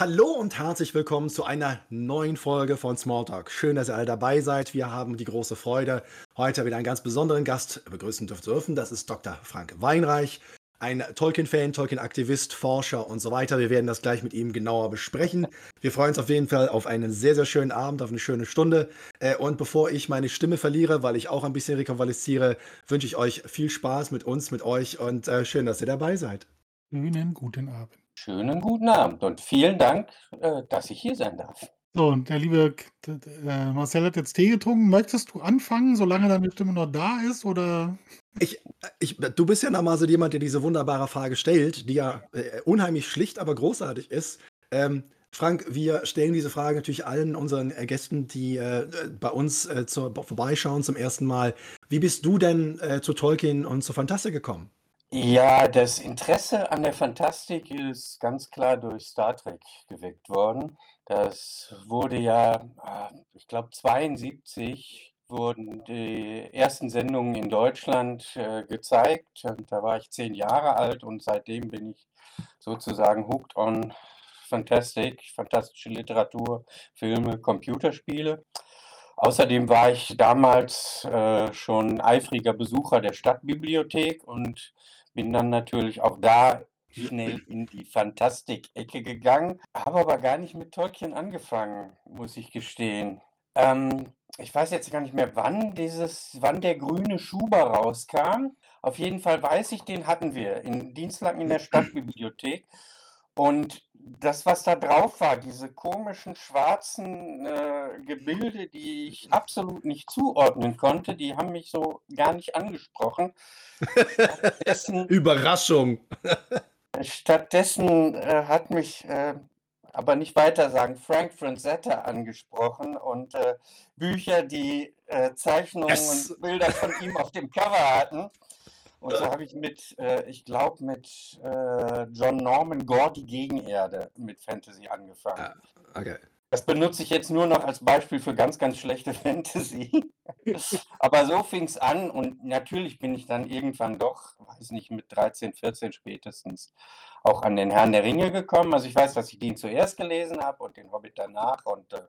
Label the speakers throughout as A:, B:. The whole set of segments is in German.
A: Hallo und herzlich willkommen zu einer neuen Folge von Smalltalk. Schön, dass ihr alle dabei seid. Wir haben die große Freude, heute wieder einen ganz besonderen Gast begrüßen zu dürfen. Das ist Dr. Frank Weinreich, ein Tolkien-Fan, Tolkien-Aktivist, Forscher und so weiter. Wir werden das gleich mit ihm genauer besprechen. Wir freuen uns auf jeden Fall auf einen sehr, sehr schönen Abend, auf eine schöne Stunde. Äh, und bevor ich meine Stimme verliere, weil ich auch ein bisschen rekonvalesziere, wünsche ich euch viel Spaß mit uns, mit euch und äh, schön, dass ihr dabei seid.
B: Schönen guten Abend.
C: Schönen guten Abend und vielen Dank, äh, dass ich hier sein darf.
B: So, und der liebe äh, Marcel hat jetzt Tee getrunken. Möchtest du anfangen, solange deine Stimme noch da ist? Oder?
A: Ich, ich, du bist ja nochmal so jemand, der diese wunderbare Frage stellt, die ja äh, unheimlich schlicht, aber großartig ist. Ähm, Frank, wir stellen diese Frage natürlich allen unseren Gästen, die äh, bei uns äh, zur, vorbeischauen zum ersten Mal. Wie bist du denn äh, zu Tolkien und zur Fantastik gekommen?
C: Ja, das Interesse an der Fantastik ist ganz klar durch Star Trek geweckt worden. Das wurde ja, ah, ich glaube, 72 wurden die ersten Sendungen in Deutschland äh, gezeigt. Und da war ich zehn Jahre alt und seitdem bin ich sozusagen hooked on Fantastic, fantastische Literatur, Filme, Computerspiele. Außerdem war ich damals äh, schon eifriger Besucher der Stadtbibliothek und bin dann natürlich auch da schnell in die Fantastik-Ecke gegangen, habe aber gar nicht mit Tolkien angefangen, muss ich gestehen. Ähm, ich weiß jetzt gar nicht mehr, wann dieses, wann der grüne Schuber rauskam. Auf jeden Fall weiß ich, den hatten wir in Dienstlaken in der Stadtbibliothek. Und das, was da drauf war, diese komischen schwarzen äh, Gebilde, die ich absolut nicht zuordnen konnte, die haben mich so gar nicht angesprochen. Stattdessen,
A: Überraschung.
C: stattdessen äh, hat mich, äh, aber nicht weiter sagen, Frank Franzetta angesprochen und äh, Bücher, die äh, Zeichnungen
A: Yes.
C: und Bilder von ihm auf dem Cover hatten. Und so habe ich mit, äh, ich glaube, mit äh, John Norman Gore die Gegenerde mit Fantasy angefangen.
A: Ah, okay.
C: Das benutze ich jetzt nur noch als Beispiel für ganz, ganz schlechte Fantasy. Aber so fing es an und natürlich bin ich dann irgendwann doch, weiß nicht, mit 13, 14 spätestens auch an den Herrn der Ringe gekommen. Also ich weiß, dass ich den zuerst gelesen habe und den Hobbit danach und äh,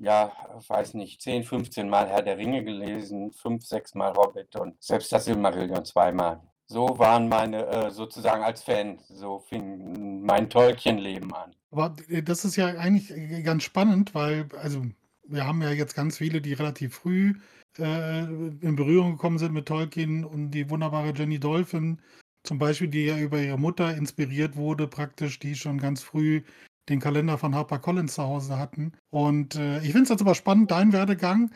C: ja, weiß nicht, 10, 15 Mal Herr der Ringe gelesen, 5, 6 Mal Hobbit und selbst das Silmarillion zweimal. So waren meine, äh, sozusagen als Fan, so fing mein Tolkien-Leben an.
B: Aber das ist ja eigentlich ganz spannend, weil, also, wir haben ja jetzt ganz viele, die relativ früh äh, in Berührung gekommen sind mit Tolkien und die wunderbare Jenny Dolphin, zum Beispiel, die ja über ihre Mutter inspiriert wurde, praktisch, die schon ganz früh den Kalender von HarperCollins zu Hause hatten. Und äh, ich finde es jetzt aber spannend, dein Werdegang.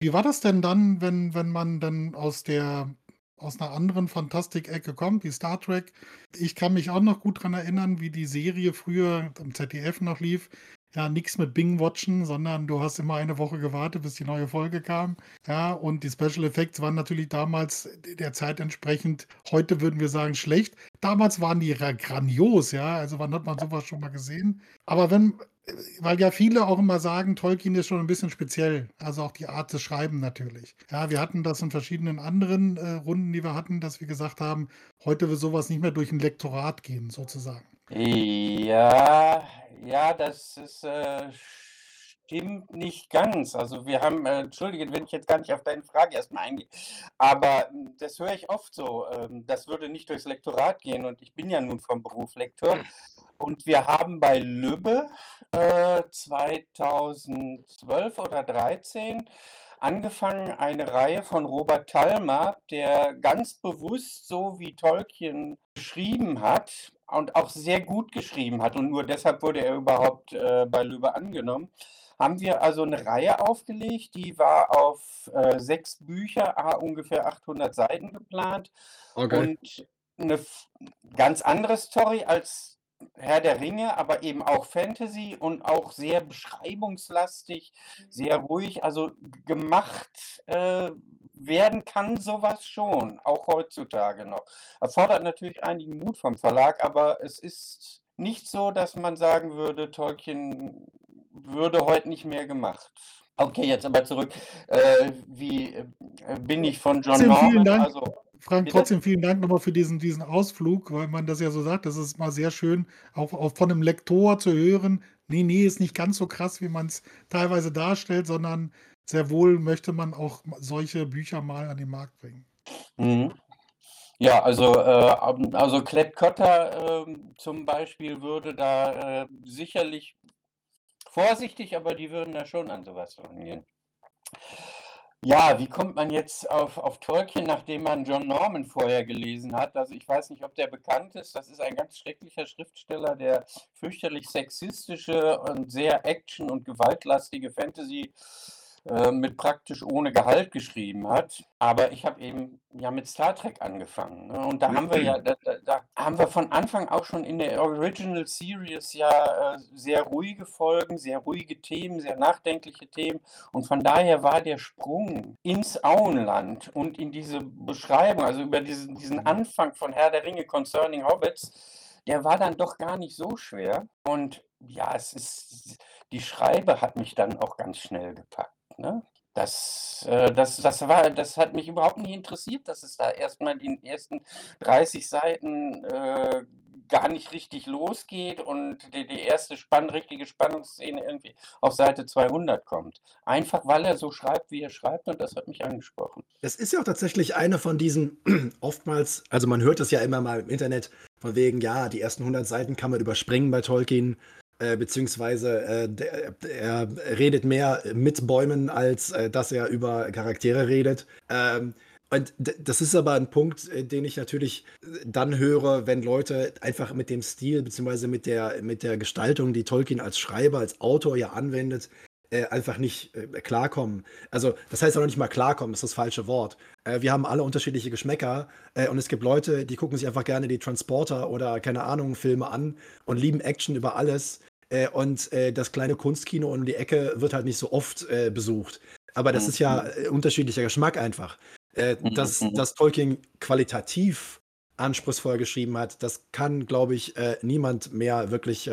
B: Wie war das denn dann, wenn, wenn man dann aus der aus einer anderen Fantastik-Ecke kommt, wie Star Trek? Ich kann mich auch noch gut daran erinnern, wie die Serie früher im ZDF noch lief. Ja, nichts mit Bing-Watchen, sondern du hast immer eine Woche gewartet, bis die neue Folge kam. Ja, und die Special Effects waren natürlich damals der Zeit entsprechend, heute würden wir sagen, schlecht. Damals waren die ra- grandios, ja. Also wann hat man sowas schon mal gesehen? Aber wenn, weil ja viele auch immer sagen, Tolkien ist schon ein bisschen speziell. Also auch die Art des Schreiben natürlich. Ja, wir hatten das in verschiedenen anderen äh, Runden, die wir hatten, dass wir gesagt haben, heute wird sowas nicht mehr durch ein Lektorat gehen, sozusagen.
C: Ja, ja, das ist, äh, stimmt nicht ganz. Also wir haben, äh, entschuldige, wenn ich jetzt gar nicht auf deine Frage erstmal eingehe, aber hm, das höre ich oft so, ähm, das würde nicht durchs Lektorat gehen und ich bin ja nun vom Beruf Lektor. Und wir haben bei Lübbe äh, 2012 oder 13 angefangen, eine Reihe von Robert Talma, der ganz bewusst so wie Tolkien geschrieben hat und auch sehr gut geschrieben hat. Und nur deshalb wurde er überhaupt äh, bei Lübbe angenommen, haben wir also eine Reihe aufgelegt, die war auf äh, sechs Bücher, a, ungefähr 800 Seiten geplant.
A: Okay.
C: und eine ganz andere Story als Herr der Ringe, aber eben auch Fantasy und auch sehr beschreibungslastig, sehr ruhig. Also gemacht äh, werden kann sowas schon, auch heutzutage noch. Erfordert natürlich einigen Mut vom Verlag, aber es ist nicht so, dass man sagen würde, Tolkien würde heute nicht mehr gemacht. Okay, jetzt aber zurück. Äh, wie äh, bin ich von John Norman? Also
B: Frank, trotzdem vielen Dank nochmal für diesen, diesen Ausflug, weil man das ja so sagt. Das ist mal sehr schön, auch, auch von einem Lektor zu hören. Nee, nee, ist nicht ganz so krass, wie man es teilweise darstellt, sondern sehr wohl möchte man auch solche Bücher mal an den Markt bringen.
C: Mhm. Ja, also, äh, also Klett Cotta äh, zum Beispiel würde da äh, sicherlich vorsichtig, aber die würden da schon an sowas rangehen. Ja, wie kommt man jetzt auf, auf Tolkien, nachdem man John Norman vorher gelesen hat? Also ich weiß nicht, ob der bekannt ist. Das ist ein ganz schrecklicher Schriftsteller, der fürchterlich sexistische und sehr action- und gewaltlastige Fantasy äh, mit praktisch ohne Gehalt geschrieben hat. Aber ich habe eben ja mit Star Trek angefangen. Ne? Und da haben wir ja, da, da, haben wir von Anfang auch schon in der Original Series ja äh, sehr ruhige Folgen, sehr ruhige Themen, sehr nachdenkliche Themen. Und von daher war der Sprung ins Auenland und in diese Beschreibung, also über diesen, diesen Anfang von Herr der Ringe Concerning Hobbits, der war dann doch gar nicht so schwer. Und ja, es ist, die Schreibe hat mich dann auch ganz schnell gepackt. Ne? Das, äh, das, das, war, das hat mich überhaupt nicht interessiert, dass es da erstmal die ersten 30 Seiten äh, gar nicht richtig losgeht und die, die erste spann richtige Spannungsszene irgendwie auf Seite 200 kommt. Einfach weil er so schreibt, wie er schreibt und das hat mich angesprochen.
A: Es ist ja auch tatsächlich eine von diesen oftmals, also man hört das ja immer mal im Internet, von wegen, ja, die ersten 100 Seiten kann man überspringen bei Tolkien. Äh, beziehungsweise äh, der, er redet mehr mit Bäumen, als äh, dass er über Charaktere redet. Ähm, und das ist aber ein Punkt, äh, den ich natürlich dann höre, wenn Leute einfach mit dem Stil beziehungsweise mit der, mit der Gestaltung, die Tolkien als Schreiber, als Autor ja anwendet, äh, einfach nicht äh, klarkommen. Also, das heißt auch noch nicht mal klarkommen, ist das falsche Wort. Äh, wir haben alle unterschiedliche Geschmäcker äh, und es gibt Leute, die gucken sich einfach gerne die Transporter oder keine Ahnung, Filme an und lieben Action über alles. Äh, und äh, das kleine Kunstkino um die Ecke wird halt nicht so oft besucht. Aber das ist ja mhm. unterschiedlicher Geschmack einfach. Mhm, dass, mhm. dass Tolkien qualitativ anspruchsvoll geschrieben hat, das kann, glaube ich, niemand mehr wirklich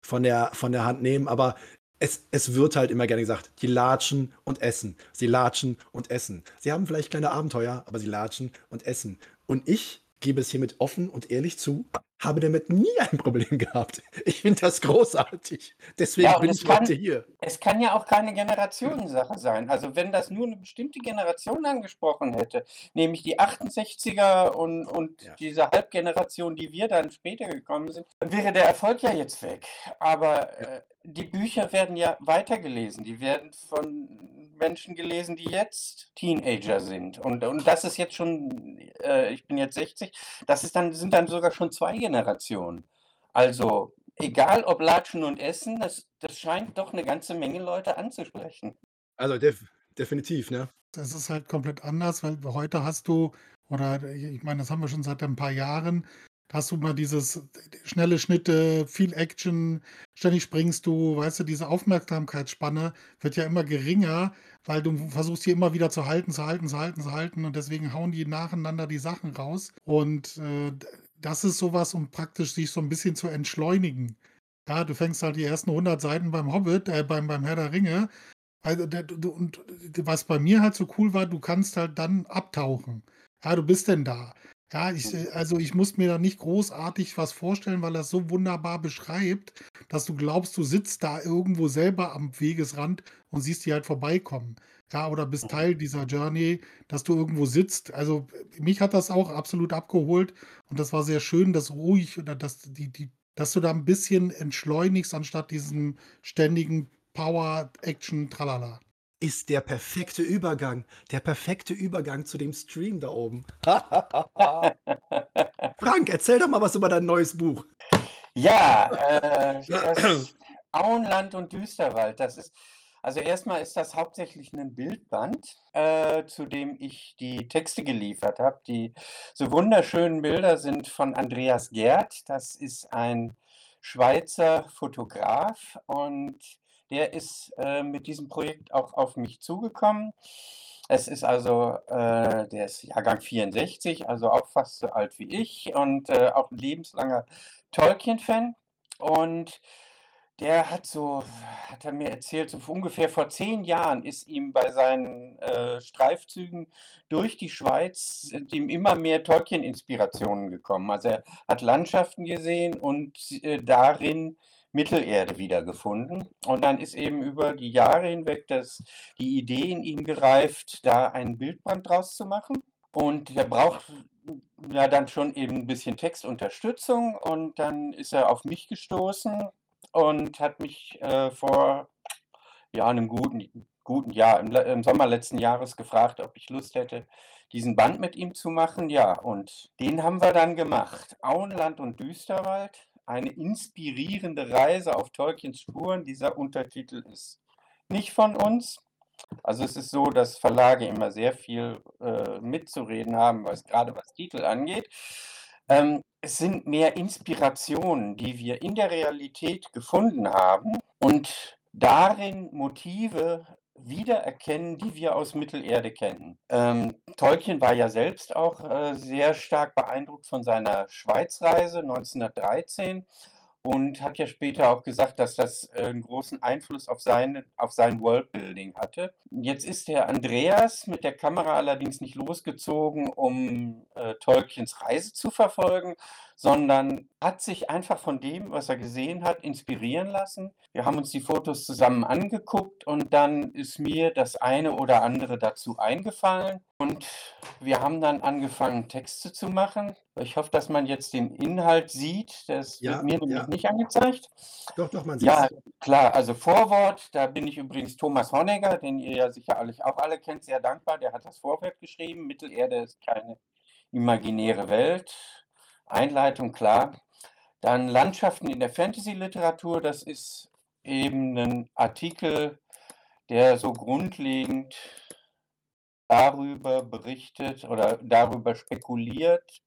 A: von, der, von der Hand nehmen. Aber es, es wird halt immer gerne gesagt, die latschen und essen. Sie latschen und essen. Sie haben vielleicht kleine Abenteuer, aber sie latschen und essen. Und ich gebe es hiermit offen und ehrlich zu, habe damit nie ein Problem gehabt. Ich finde das großartig. Deswegen ja, bin ich
C: kann,
A: heute hier.
C: Es kann ja auch keine Generationensache sein. Also wenn das nur eine bestimmte Generation angesprochen hätte, nämlich die 68er und, und ja. diese Halbgeneration, die wir dann später gekommen sind, dann wäre der Erfolg ja jetzt weg. Aber ja. äh, die Bücher werden ja weitergelesen. Die werden von Menschen gelesen, die jetzt Teenager sind. Und, und das ist jetzt schon, äh, ich bin jetzt 60, das ist dann, sind dann sogar schon zwei Generationen. Also egal ob Latschen und Essen, das, das scheint doch eine ganze Menge Leute anzusprechen.
A: Also def definitiv, ne?
B: Das ist halt komplett anders, weil heute hast du, oder ich meine, das haben wir schon seit ein paar Jahren, hast du mal dieses schnelle Schnitte, viel Action, ständig springst du, weißt du, diese Aufmerksamkeitsspanne wird ja immer geringer, weil du versuchst hier immer wieder zu halten, zu halten, zu halten, zu halten und deswegen hauen die nacheinander die Sachen raus und äh, das ist sowas, um praktisch sich so ein bisschen zu entschleunigen. Ja, du fängst halt die ersten 100 Seiten beim Hobbit, äh, beim, beim Herr der Ringe. Also, und was bei mir halt so cool war, du kannst halt dann abtauchen. Ja, du bist denn da. Ja, ich, äh, also ich muss mir da nicht großartig was vorstellen, weil es so wunderbar beschreibt, dass du glaubst, du sitzt da irgendwo selber am Wegesrand und siehst die halt vorbeikommen. Ja, oder bist Teil dieser Journey, dass du irgendwo sitzt. Also mich hat das auch absolut abgeholt und das war sehr schön, dass ruhig oder dass die, die, dass du da ein bisschen entschleunigst, anstatt diesem ständigen Power, Action, tralala
A: ist der perfekte Übergang. Der perfekte Übergang zu dem Stream da oben. Frank, erzähl doch mal was über dein neues Buch.
C: Ja, äh, Auenland und Düsterwald. Das ist, also erstmal ist das hauptsächlich ein Bildband, äh, zu dem ich die Texte geliefert habe. Die so wunderschönen Bilder sind von Andreas Gerd. Das ist ein Schweizer Fotograf und der ist äh, mit diesem Projekt auch auf mich zugekommen. Es ist also, äh, der ist Jahrgang 64, also auch fast so alt wie ich und äh, auch ein lebenslanger Tolkien-Fan. Und der hat so, hat er mir erzählt, so ungefähr vor zehn Jahren ist ihm bei seinen äh, Streifzügen durch die Schweiz sind ihm immer mehr Tolkien-Inspirationen gekommen. Also er hat Landschaften gesehen und äh, darin Mittelerde wiedergefunden. Und dann ist eben über die Jahre hinweg das, die Idee in ihm gereift, da einen Bildband draus zu machen. Und der braucht ja dann schon eben ein bisschen Textunterstützung. Und dann ist er auf mich gestoßen und hat mich äh, vor ja, einem guten, guten Jahr, im, im, Sommer letzten Jahres gefragt, ob ich Lust hätte, diesen Band mit ihm zu machen. Ja, und den haben wir dann gemacht. Auenland und Düsterwald, eine inspirierende Reise auf Tolkiens Spuren. Dieser Untertitel ist nicht von uns. Also es ist so, dass Verlage immer sehr viel äh, mitzureden haben, was gerade was Titel angeht. Ähm, es sind mehr Inspirationen, die wir in der Realität gefunden haben und darin Motive wiedererkennen, die wir aus Mittelerde kennen. Ähm, Tolkien war ja selbst auch äh, sehr stark beeindruckt von seiner Schweizreise 1913 und hat ja später auch gesagt, dass das äh, einen großen Einfluss auf, seine, auf sein Worldbuilding hatte. Jetzt ist der Andreas mit der Kamera allerdings nicht losgezogen, um äh, Tolkiens Reise zu verfolgen, sondern hat sich einfach von dem, was er gesehen hat, inspirieren lassen. Wir haben uns die Fotos zusammen angeguckt und dann ist mir das eine oder andere dazu eingefallen und wir haben dann angefangen, Texte zu machen. Ich hoffe, dass man jetzt den Inhalt sieht. Das
A: Ja,
C: wird mir nämlich
A: ja.
C: nicht angezeigt.
A: Doch, doch, man sieht
C: Ja, klar, also Vorwort, da bin ich übrigens Thomas Honegger, den ihr ja sicherlich auch alle kennt, sehr dankbar. Der hat das Vorwort geschrieben. Mittelerde ist keine imaginäre Welt. Einleitung, klar. Dann Landschaften in der Fantasy-Literatur, das ist eben ein Artikel, der so grundlegend darüber berichtet oder darüber spekuliert,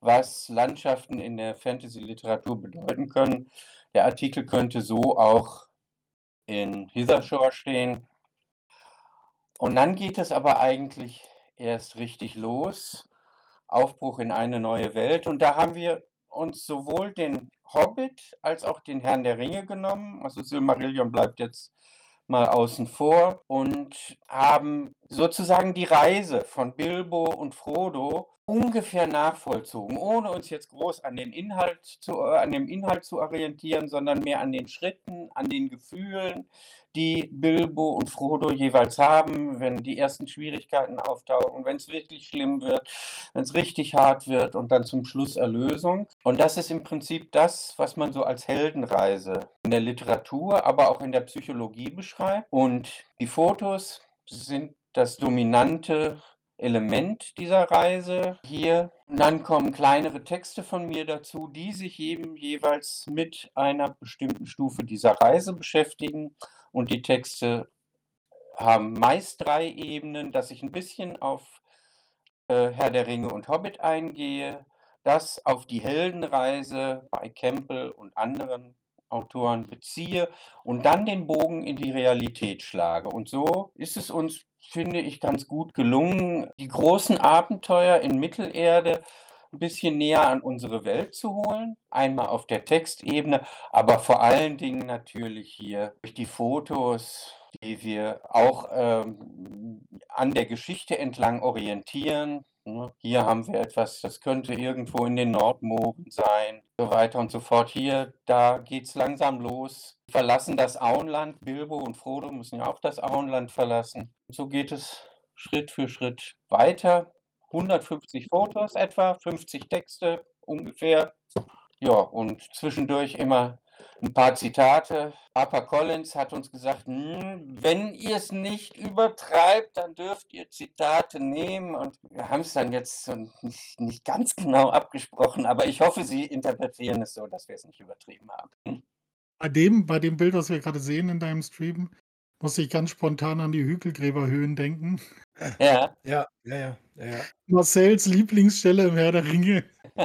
C: was Landschaften in der Fantasy-Literatur bedeuten können. Der Artikel könnte so auch in Hithershore stehen. Und dann geht es aber eigentlich erst richtig los. Aufbruch in eine neue Welt. Und da haben wir uns sowohl den Hobbit als auch den Herrn der Ringe genommen. Also Silmarillion bleibt jetzt mal außen vor und haben sozusagen die Reise von Bilbo und Frodo ungefähr nachvollzogen, ohne uns jetzt groß an den Inhalt zu, äh, an dem Inhalt zu orientieren, sondern mehr an den Schritten, an den Gefühlen, die Bilbo und Frodo jeweils haben, wenn die ersten Schwierigkeiten auftauchen, wenn es wirklich schlimm wird, wenn es richtig hart wird und dann zum Schluss Erlösung. Und das ist im Prinzip das, was man so als Heldenreise in der Literatur, aber auch in der Psychologie beschreibt. Und die Fotos sind das dominante Element dieser Reise hier. Und dann kommen kleinere Texte von mir dazu, die sich eben jeweils mit einer bestimmten Stufe dieser Reise beschäftigen. Und die Texte haben meist drei Ebenen, dass ich ein bisschen auf äh, Herr der Ringe und Hobbit eingehe, das auf die Heldenreise bei Campbell und anderen Autoren beziehe und dann den Bogen in die Realität schlage. Und so ist es uns, finde ich, ganz gut gelungen, die großen Abenteuer in Mittelerde ein bisschen näher an unsere Welt zu holen. Einmal auf der Textebene, aber vor allen Dingen natürlich hier durch die Fotos, die wir auch ähm, an der Geschichte entlang orientieren. Ne? Hier haben wir etwas, das könnte irgendwo in den Nordmooren sein, so weiter und so fort. Hier, da geht es langsam los. Verlassen das Auenland. Bilbo und Frodo müssen ja auch das Auenland verlassen. So geht es Schritt für Schritt weiter. 150 Fotos etwa, 50 Texte ungefähr. Ja, und zwischendurch immer ein paar Zitate. Harper Collins hat uns gesagt, "Hm, wenn ihr es nicht übertreibt, dann dürft ihr Zitate nehmen. Und wir haben es dann jetzt nicht, nicht ganz genau abgesprochen, aber ich hoffe, Sie interpretieren es so, dass wir es nicht übertrieben haben. Hm.
B: Bei dem, bei dem Bild, was wir gerade sehen in deinem Stream, musste ich ganz spontan an die Hügelgräberhöhen denken.
C: Ja.
A: Ja, ja, ja, ja.
B: Marcells Lieblingsstelle im Herr der Ringe.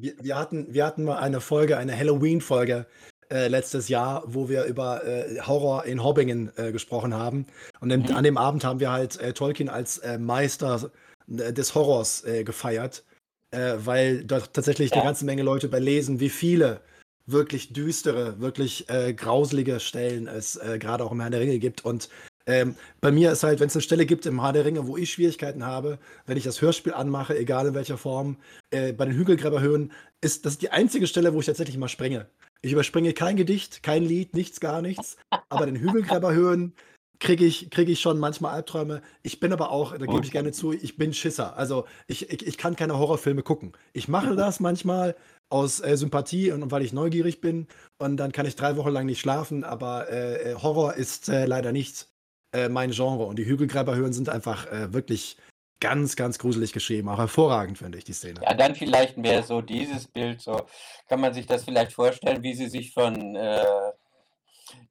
A: Wir, wir, hatten, wir hatten mal eine Folge, eine Halloween-Folge äh, letztes Jahr, wo wir über äh, Horror in Hobbingen äh, gesprochen haben. Und im,
C: Mhm.
A: an dem Abend haben wir halt äh, Tolkien als äh, Meister äh, des Horrors äh, gefeiert, äh, weil dort tatsächlich eine
C: Ja.
A: ganze Menge Leute überlesen, wie viele wirklich düstere, wirklich äh, grauselige Stellen es äh, gerade auch im Herrn der Ringe gibt. Und ähm, bei mir ist halt, wenn es eine Stelle gibt im Herr der Ringe, wo ich Schwierigkeiten habe, wenn ich das Hörspiel anmache, egal in welcher Form, äh, bei den Hügelgräberhöhen, ist das die einzige Stelle, wo ich tatsächlich mal springe. Ich überspringe kein Gedicht, kein Lied, nichts, gar nichts. Aber den Hügelgräberhöhen kriege ich, krieg ich schon manchmal Albträume. Ich bin aber auch, da gebe ich gerne zu, ich bin Schisser. Also ich, ich, ich kann keine Horrorfilme gucken. Ich mache das manchmal aus äh, Sympathie und, und, weil ich neugierig bin. Und dann kann ich drei Wochen lang nicht schlafen. Aber äh, äh Horror ist äh, leider nicht äh, mein Genre. Und die Hügelgräberhöhen sind einfach äh, wirklich ganz, ganz gruselig geschrieben. Auch hervorragend, finde ich, die Szene.
C: Ja, dann vielleicht mehr so dieses Bild. So kann man sich das vielleicht vorstellen, wie sie sich von äh,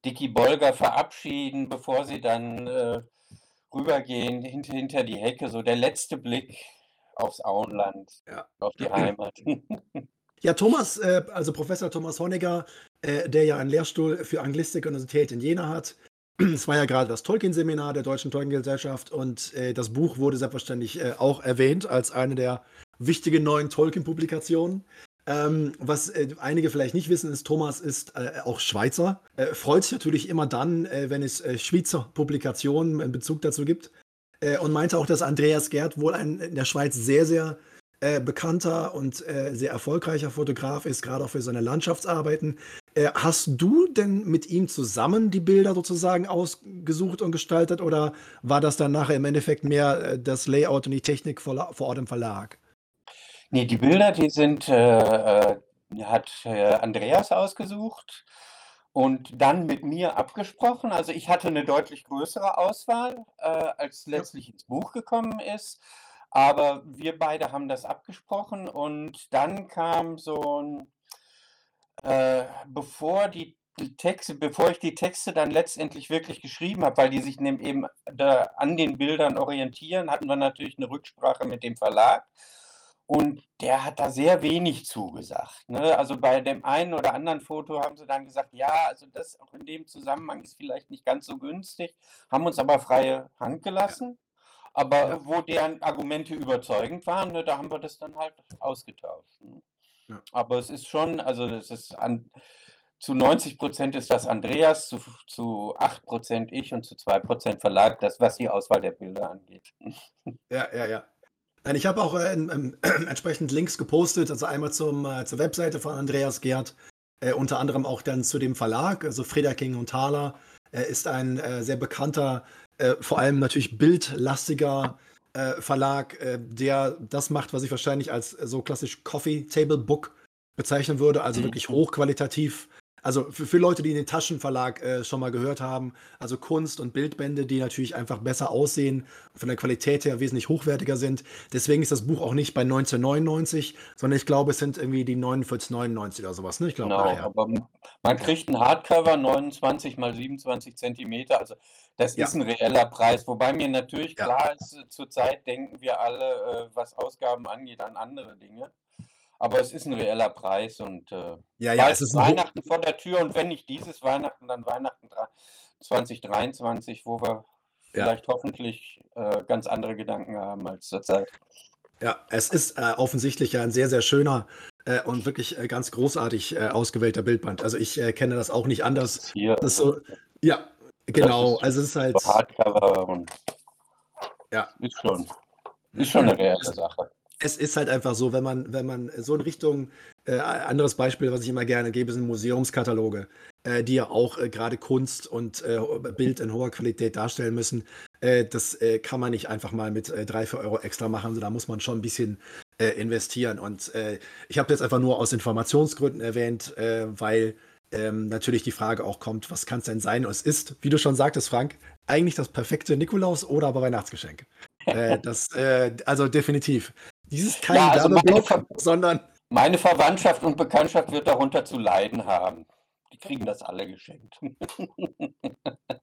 C: Dicky Bolger verabschieden, bevor sie dann äh, rübergehen hinter, hinter die Hecke. So der letzte Blick aufs Auenland, ja. auf die Heimat.
A: Ja, Thomas, äh, also Professor Thomas Honegger, äh, der ja einen Lehrstuhl für Anglistik und Universität in Jena hat, es war ja gerade das Tolkien-Seminar der Deutschen Tolkien-Gesellschaft und äh, das Buch wurde selbstverständlich äh, auch erwähnt als eine der wichtigen neuen Tolkien-Publikationen. Ähm, was äh, einige vielleicht nicht wissen, ist, Thomas ist äh, auch Schweizer. Äh, freut sich natürlich immer dann, äh, wenn es Schweizer Publikationen in Bezug dazu gibt. und meinte auch, dass Andreas Gerd wohl ein in der Schweiz sehr, sehr bekannter und sehr erfolgreicher Fotograf ist, gerade auch für seine Landschaftsarbeiten. Äh, hast du denn mit ihm zusammen die Bilder sozusagen ausgesucht und gestaltet oder war das dann nachher im Endeffekt mehr äh, das Layout und die Technik vor, vor Ort im Verlag?
C: Nee, die Bilder, die sind, äh, äh, hat Andreas ausgesucht und dann mit mir abgesprochen. Also ich hatte eine deutlich größere Auswahl, als letztlich ins Buch gekommen ist. Aber wir beide haben das abgesprochen und dann kam so ein, äh, bevor die, Texte, bevor ich die Texte dann letztendlich wirklich geschrieben habe, weil die sich eben da an den Bildern orientieren, hatten wir natürlich eine Rücksprache mit dem Verlag. Und der hat da sehr wenig zugesagt. Ne? Also bei dem einen oder anderen Foto haben sie dann gesagt, ja, also das auch in dem Zusammenhang ist vielleicht nicht ganz so günstig, haben uns aber freie Hand gelassen. Aber wo deren Argumente überzeugend waren, ne, da haben wir das dann halt ausgetauscht. Ne? Ja. Aber es ist schon, also das ist an, zu 90 Prozent ist das Andreas, zu, zu 8 Prozent ich und zu 2 Prozent Verlag, das, was die Auswahl der Bilder angeht.
A: Ja, ja, ja. Ich habe auch äh, äh, entsprechend Links gepostet, also einmal zum, äh, zur Webseite von Andreas Gerd, äh, unter anderem auch dann zu dem Verlag, also King und Thaler. Er ist ein äh, sehr bekannter äh, vor allem natürlich bildlastiger äh, Verlag, äh, der das macht, was ich wahrscheinlich als äh, so klassisch Coffee Table Book bezeichnen würde, also mhm. wirklich hochqualitativ also für, für Leute, die den Taschenverlag äh, schon mal gehört haben, also Kunst und Bildbände, die natürlich einfach besser aussehen, von der Qualität her wesentlich hochwertiger sind. Deswegen ist das Buch auch nicht bei 1999, sondern ich glaube, es sind irgendwie die 49,99 oder sowas. Ne? Ich glaube,
C: genau, aber man kriegt ein Hardcover 29 mal 27 Zentimeter, also das ja. ist ein reeller Preis. Wobei mir natürlich ja. klar ist, zurzeit denken wir alle, äh, was Ausgaben angeht, an andere Dinge. Aber es ist ein reeller Preis und äh,
A: ja, ja, es ist
C: Weihnachten vor der Tür und wenn nicht dieses Weihnachten, dann Weihnachten 2023, wo wir ja. vielleicht hoffentlich äh, ganz andere Gedanken haben als zurzeit.
A: Ja, es ist äh, offensichtlich ein sehr, sehr schöner äh, und wirklich äh, ganz großartig äh, ausgewählter Bildband. Also ich kenne das auch nicht anders.
C: Hier,
A: das so, ja, genau. Also es ist halt.
C: Hardcover und ja. Ist schon, ist schon eine reelle Sache
A: es ist halt einfach so, wenn man, wenn man so in Richtung, äh, anderes Beispiel, was ich immer gerne gebe, sind Museumskataloge, äh, die ja auch äh, gerade Kunst und äh, Bild in hoher Qualität darstellen müssen. Äh, das äh, kann man nicht einfach mal mit äh, drei, vier Euro extra machen, also da muss man schon ein bisschen investieren. Und ich habe jetzt einfach nur aus Informationsgründen erwähnt, weil ähm, natürlich die Frage auch kommt, was kann es denn sein? Und es ist, wie du schon sagtest, Frank, eigentlich das perfekte Nikolaus- oder aber Weihnachtsgeschenk. das, also definitiv. Dies ist kein ja, also Werbeblock, sondern.
C: Meine Verwandtschaft und Bekanntschaft wird darunter zu leiden haben. Die kriegen das alle geschenkt.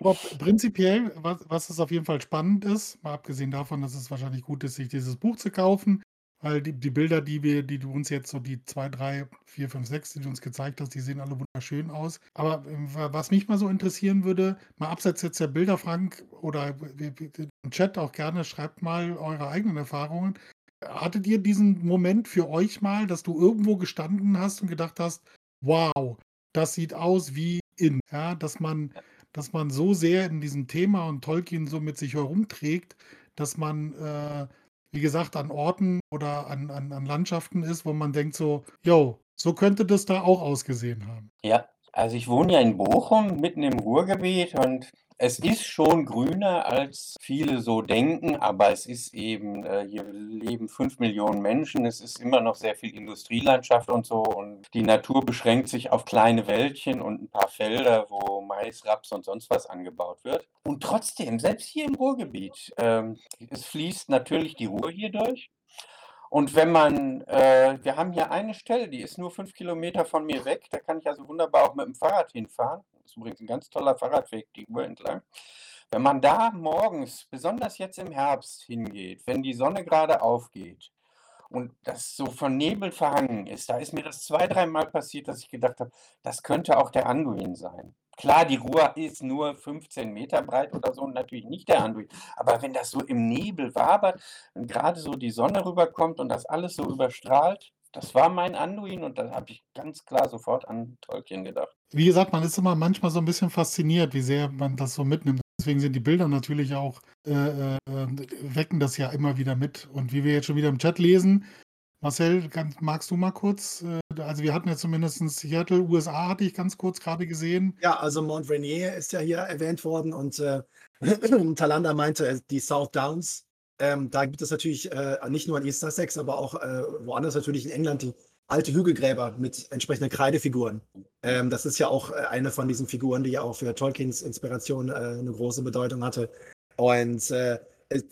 B: Aber prinzipiell, was, was es auf jeden Fall spannend ist, mal abgesehen davon, dass es wahrscheinlich gut ist, sich dieses Buch zu kaufen, weil die, die Bilder, die wir, die du uns jetzt so die zwei, drei, vier, fünf, sechs, die du uns gezeigt hast, die sehen alle wunderschön aus. Aber ähm, was mich mal so interessieren würde, mal abseits jetzt der Bilder, Frank, oder im Chat auch gerne, schreibt mal eure eigenen Erfahrungen. hattet ihr diesen Moment für euch mal, dass du irgendwo gestanden hast und gedacht hast: „Wow, das sieht aus wie in“, ja, dass man dass man so sehr in diesem Thema und Tolkien so mit sich herumträgt, dass man, äh, wie gesagt, an Orten oder an an an Landschaften ist, wo man denkt so: „Jo, so könnte das da auch ausgesehen haben.“
C: Ja, also ich wohne ja in Bochum, mitten im Ruhrgebiet und es ist schon grüner, als viele so denken, aber es ist eben, äh, hier leben 5 Millionen Menschen, es ist immer noch sehr viel Industrielandschaft und so und die Natur beschränkt sich auf kleine Wäldchen und ein paar Felder, wo Mais, Raps und sonst was angebaut wird. Und trotzdem, selbst hier im Ruhrgebiet, ähm, es fließt natürlich die Ruhr hier durch. Und wenn man, äh, wir haben hier eine Stelle, die ist nur fünf Kilometer von mir weg, da kann ich also wunderbar auch mit dem Fahrrad hinfahren. Das ist übrigens ein ganz toller Fahrradweg, die Uhr entlang. Wenn man da morgens, besonders jetzt im Herbst, hingeht, wenn die Sonne gerade aufgeht und das so von Nebel verhangen ist, da ist mir das zwei, dreimal passiert, dass ich gedacht habe, das könnte auch der Anduin sein. Klar, die Ruhr ist nur 15 Meter breit oder so natürlich nicht der Anduin. Aber wenn das so im Nebel wabert und gerade so die Sonne rüberkommt und das alles so überstrahlt, das war mein Anduin und da habe ich ganz klar sofort an Tolkien gedacht.
B: Wie gesagt, man ist immer manchmal so ein bisschen fasziniert, wie sehr man das so mitnimmt. Deswegen sind die Bilder natürlich auch, äh, äh, wecken das ja immer wieder mit. Und wie wir jetzt schon wieder im Chat lesen, Marcel, kann, magst du mal kurz? Äh, also wir hatten ja zumindest Seattle, USA hatte ich ganz kurz gerade gesehen.
A: Ja, also Mount Rainier ist ja hier erwähnt worden und äh, Talanda meinte äh, die South Downs. Ähm, da gibt es natürlich äh, nicht nur in East Sussex, aber auch äh, woanders natürlich in England die alte Hügelgräber mit entsprechenden Kreidefiguren. Ähm, das ist ja auch äh, eine von diesen Figuren, die ja auch für Tolkiens Inspiration eine große Bedeutung hatte. Und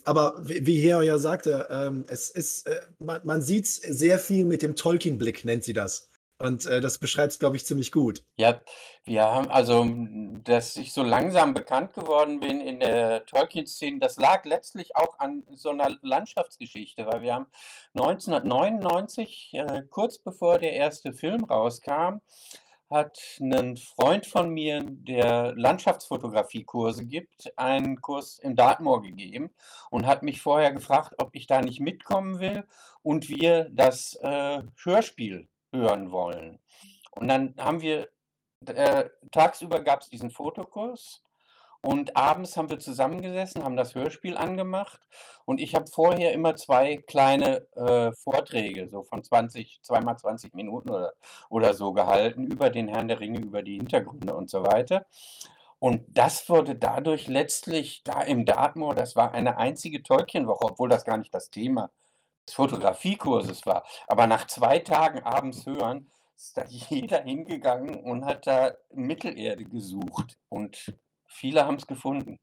A: aber wie Heo ja sagte, ähm, es ist, äh, man, man sieht sehr viel mit dem Tolkien-Blick, nennt sie das. Und äh, das beschreibt es, glaube ich, ziemlich gut.
C: Ja, wir haben also, dass ich so langsam bekannt geworden bin in der Tolkien-Szene, das lag letztlich auch an so einer Landschaftsgeschichte, weil wir haben 1999, äh, kurz bevor der erste Film rauskam, hat ein Freund von mir, der Landschaftsfotografie-Kurse gibt, einen Kurs in Dartmoor gegeben und hat mich vorher gefragt, ob ich da nicht mitkommen will und wir das äh, Hörspiel hören wollen. Und dann haben wir, äh, tagsüber gab es diesen Fotokurs und abends haben wir zusammengesessen, haben das Hörspiel angemacht und ich habe vorher immer zwei kleine äh, Vorträge, so von 20, zweimal 20 Minuten oder, oder so gehalten, über den Herrn der Ringe, über die Hintergründe und so weiter. Und das wurde dadurch letztlich da im Dartmoor, das war eine einzige Tolkien-Woche, obwohl das gar nicht das Thema des Fotografiekurses war. Aber nach zwei Tagen abends hören, ist da jeder hingegangen und hat da Mittelerde gesucht. Und Viele haben es gefunden.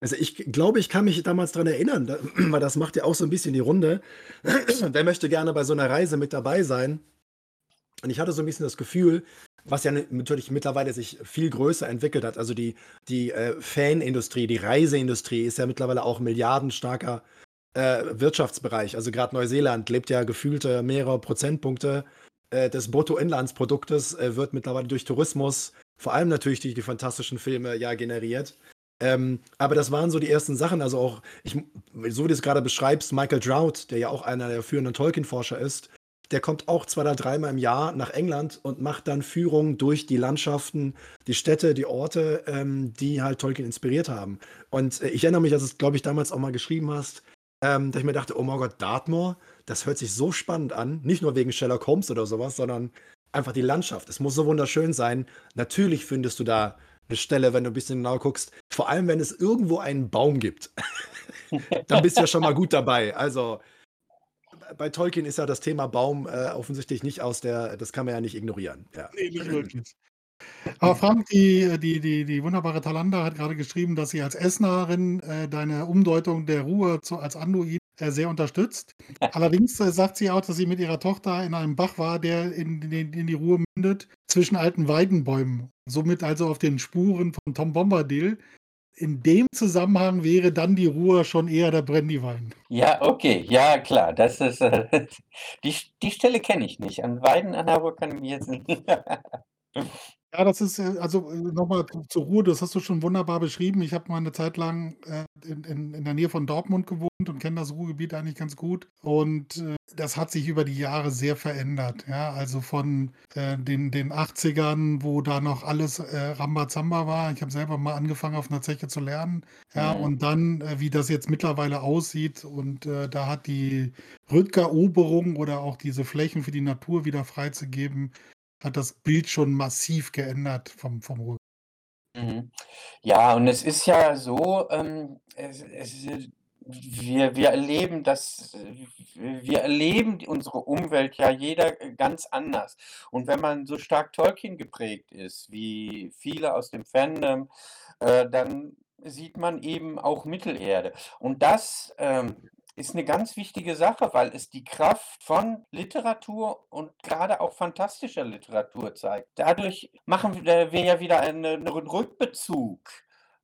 A: Also ich glaube, ich kann mich damals daran erinnern, da, weil das macht ja auch so ein bisschen die Runde. Wer möchte gerne bei so einer Reise mit dabei sein? Und ich hatte so ein bisschen das Gefühl, was ja natürlich mittlerweile sich viel größer entwickelt hat. Also die, die äh, Fanindustrie, die Reiseindustrie ist ja mittlerweile auch milliardenstarker äh, Wirtschaftsbereich. Also gerade Neuseeland lebt ja gefühlte mehrere Prozentpunkte äh, des Bruttoinlandsproduktes, äh, wird mittlerweile durch Tourismus vor allem natürlich durch die fantastischen Filme ja generiert. Ähm, aber das waren so die ersten Sachen. Also auch, ich, so wie du es gerade beschreibst, Michael Trout, der ja auch einer der führenden Tolkien-Forscher ist, der kommt auch zwei oder dreimal im Jahr nach England und macht dann Führungen durch die Landschaften, die Städte, die Orte, ähm, die halt Tolkien inspiriert haben. Und äh, ich erinnere mich, dass du es, glaube ich, damals auch mal geschrieben hast, ähm, dass ich mir dachte, oh mein Gott, Dartmoor, das hört sich so spannend an. Nicht nur wegen Sherlock Holmes oder sowas, sondern einfach die Landschaft. Es muss so wunderschön sein. Natürlich findest du da eine Stelle, wenn du ein bisschen genau guckst. Vor allem, wenn es irgendwo einen Baum gibt. Dann bist du ja schon mal gut dabei. Also bei Tolkien ist ja das Thema Baum äh, offensichtlich nicht aus der, das kann man ja nicht ignorieren. Ja. Nee, nicht
B: wirklich. Aber Frank, die, die, die, die wunderbare Talanda hat gerade geschrieben, dass sie als Essenerin äh, deine Umdeutung der Ruhe zu, als Anduin sehr unterstützt. Allerdings äh, sagt sie auch, dass sie mit ihrer Tochter in einem Bach war, der in, in, in die Ruhe mündet, zwischen alten Weidenbäumen. Somit also auf den Spuren von Tom Bombadil. In dem Zusammenhang wäre dann die Ruhe schon eher der Brandywein.
C: Ja, okay, ja klar, das ist äh, die, die Stelle kenne ich nicht. An Weiden an der Ruhe kann ich mich jetzt nicht.
B: Ja, das ist, äh, also, äh, nochmal zur Ruhe, das hast du schon wunderbar beschrieben. Ich habe mal eine Zeit lang, äh, in, in, in der Nähe von Dortmund gewohnt und kenne das Ruhrgebiet eigentlich ganz gut. Und äh, das hat sich über die Jahre sehr verändert. Ja, also von äh, den, den 80ern, wo da noch alles äh, Rambazamba war. Ich habe selber mal angefangen, auf einer Zeche zu lernen. Ja, mhm. und dann, äh, wie das jetzt mittlerweile aussieht. Und äh, da hat die Rückeroberung oder auch diese Flächen für die Natur wieder freizugeben, hat das Bild schon massiv geändert vom, vom Ruhrgebiet.
C: Mhm. Ja, und es ist ja so, ähm, es, es, wir, wir erleben das, wir erleben unsere Umwelt ja jeder ganz anders. Und wenn man so stark Tolkien geprägt ist, wie viele aus dem Fandom, äh, dann sieht man eben auch Mittelerde. Und das ähm, ist eine ganz wichtige Sache, weil es die Kraft von Literatur und gerade auch fantastischer Literatur zeigt. Dadurch machen wir ja wieder einen, Rückbezug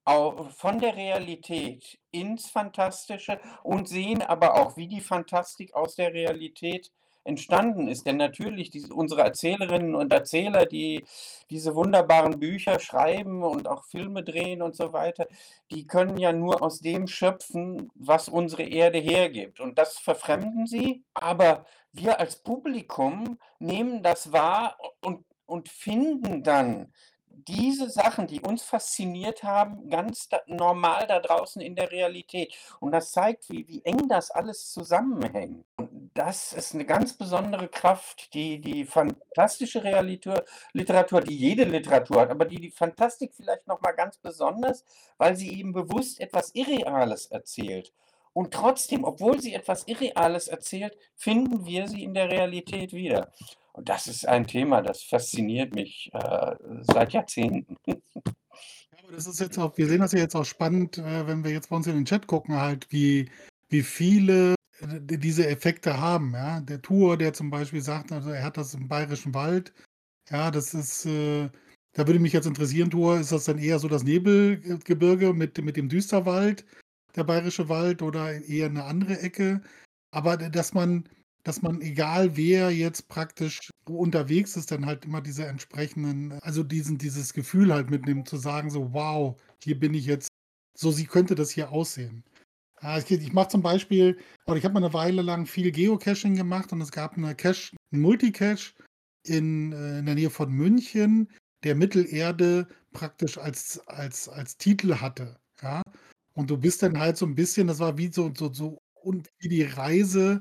C: von der Realität ins Fantastische und sehen aber auch, wie die Fantastik aus der Realität entstanden ist. Denn natürlich, diese, unsere Erzählerinnen und Erzähler, die diese wunderbaren Bücher schreiben und auch Filme drehen und so weiter, die können ja nur aus dem schöpfen, was unsere Erde hergibt. Und das verfremden sie, aber wir als Publikum nehmen das wahr und, und finden dann diese Sachen, die uns fasziniert haben, ganz da, normal da draußen in der Realität. Und das zeigt, wie, wie eng das alles zusammenhängt. Und das ist eine ganz besondere Kraft, die die fantastische Realitur, Literatur, die jede Literatur hat, aber die die Fantastik vielleicht noch mal ganz besonders, weil sie eben bewusst etwas Irreales erzählt. Und trotzdem, obwohl sie etwas Irreales erzählt, finden wir sie in der Realität wieder. Und das ist ein Thema, das fasziniert mich äh, seit Jahrzehnten.
B: Ja, aber das ist jetzt auch, wir sehen das ja jetzt auch spannend, äh, wenn wir jetzt bei uns in den Chat gucken, halt, wie, wie viele äh, diese Effekte haben. Ja? Der Tour, der zum Beispiel sagt, also er hat das im Bayerischen Wald. Ja, das ist, äh, da würde mich jetzt interessieren, Tour, ist das dann eher so das Nebelgebirge mit, mit dem Düsterwald, der Bayerische Wald, oder eher eine andere Ecke? Aber dass man, dass man, egal wer jetzt praktisch unterwegs ist, dann halt immer diese entsprechenden, also diesen, dieses Gefühl halt mitnimmt, zu sagen, so, wow, hier bin ich jetzt, so sie könnte das hier aussehen. ich, ich mache zum Beispiel, oder ich habe mal eine Weile lang viel Geocaching gemacht und es gab eine Cache, einen Multicache in, äh, in der Nähe von München, der Mittelerde praktisch als, als, als Titel hatte. Ja? Und du bist dann halt so ein bisschen, das war wie so, so, so und wie die Reise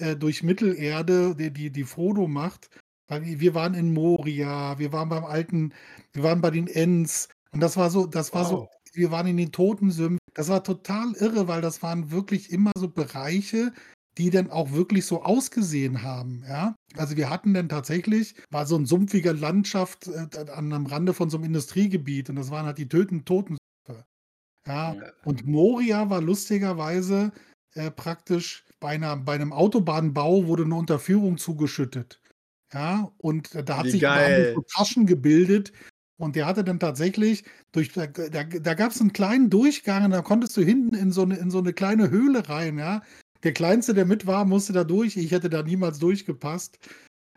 B: äh, durch Mittelerde, die, die, die Frodo macht. Weil wir waren in Moria, wir waren beim alten, wir waren bei den Ents. Und das war so, das war wow. so, wir waren in den Totensümpfen. Das war total irre, weil das waren wirklich immer so Bereiche, die dann auch wirklich so ausgesehen haben, ja. Also wir hatten dann tatsächlich, war so ein sumpfiger Landschaft äh, an am Rande von so einem Industriegebiet und das waren halt die Töten Totensümpfe. Ja. ja. Und Moria war lustigerweise äh, praktisch bei, einer, bei einem Autobahnbau wurde eine Unterführung zugeschüttet. Ja, und da hat Wie sich so Taschen gebildet. Und der hatte dann tatsächlich, durch, da, da, da gab es einen kleinen Durchgang und da konntest du hinten in so, eine, in so eine kleine Höhle rein, ja. Der Kleinste, der mit war, musste da durch. Ich hätte da niemals durchgepasst.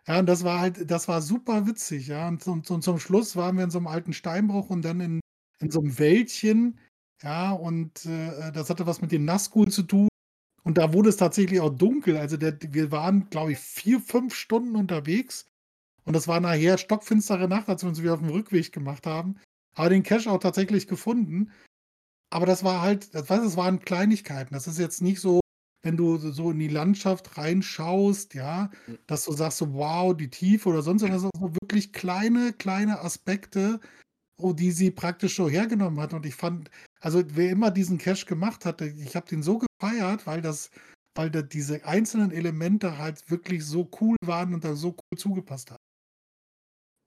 B: Ja, und das war halt, das war super witzig, ja. Und, und, und zum Schluss waren wir in so einem alten Steinbruch und dann in, in so einem Wäldchen, ja, und äh, das hatte was mit dem Nazgul zu tun. Und da wurde es tatsächlich auch dunkel. Also der, wir waren, glaube ich, vier, fünf Stunden unterwegs. Und das war nachher stockfinstere Nacht, als wir uns wieder auf dem Rückweg gemacht haben. Aber den Cache auch tatsächlich gefunden. Aber das war halt, das, was, es waren Kleinigkeiten. Das ist jetzt nicht so, wenn du so in die Landschaft reinschaust, ja, hm. dass du sagst so, wow, die Tiefe oder sonst was. Das sind so wirklich kleine, kleine Aspekte, oh, die sie praktisch so hergenommen hat. Und ich fand, also wer immer diesen Cache gemacht hatte, ich habe den so gefeiert, weil das, weil da diese einzelnen Elemente halt wirklich so cool waren und da so cool zugepasst haben.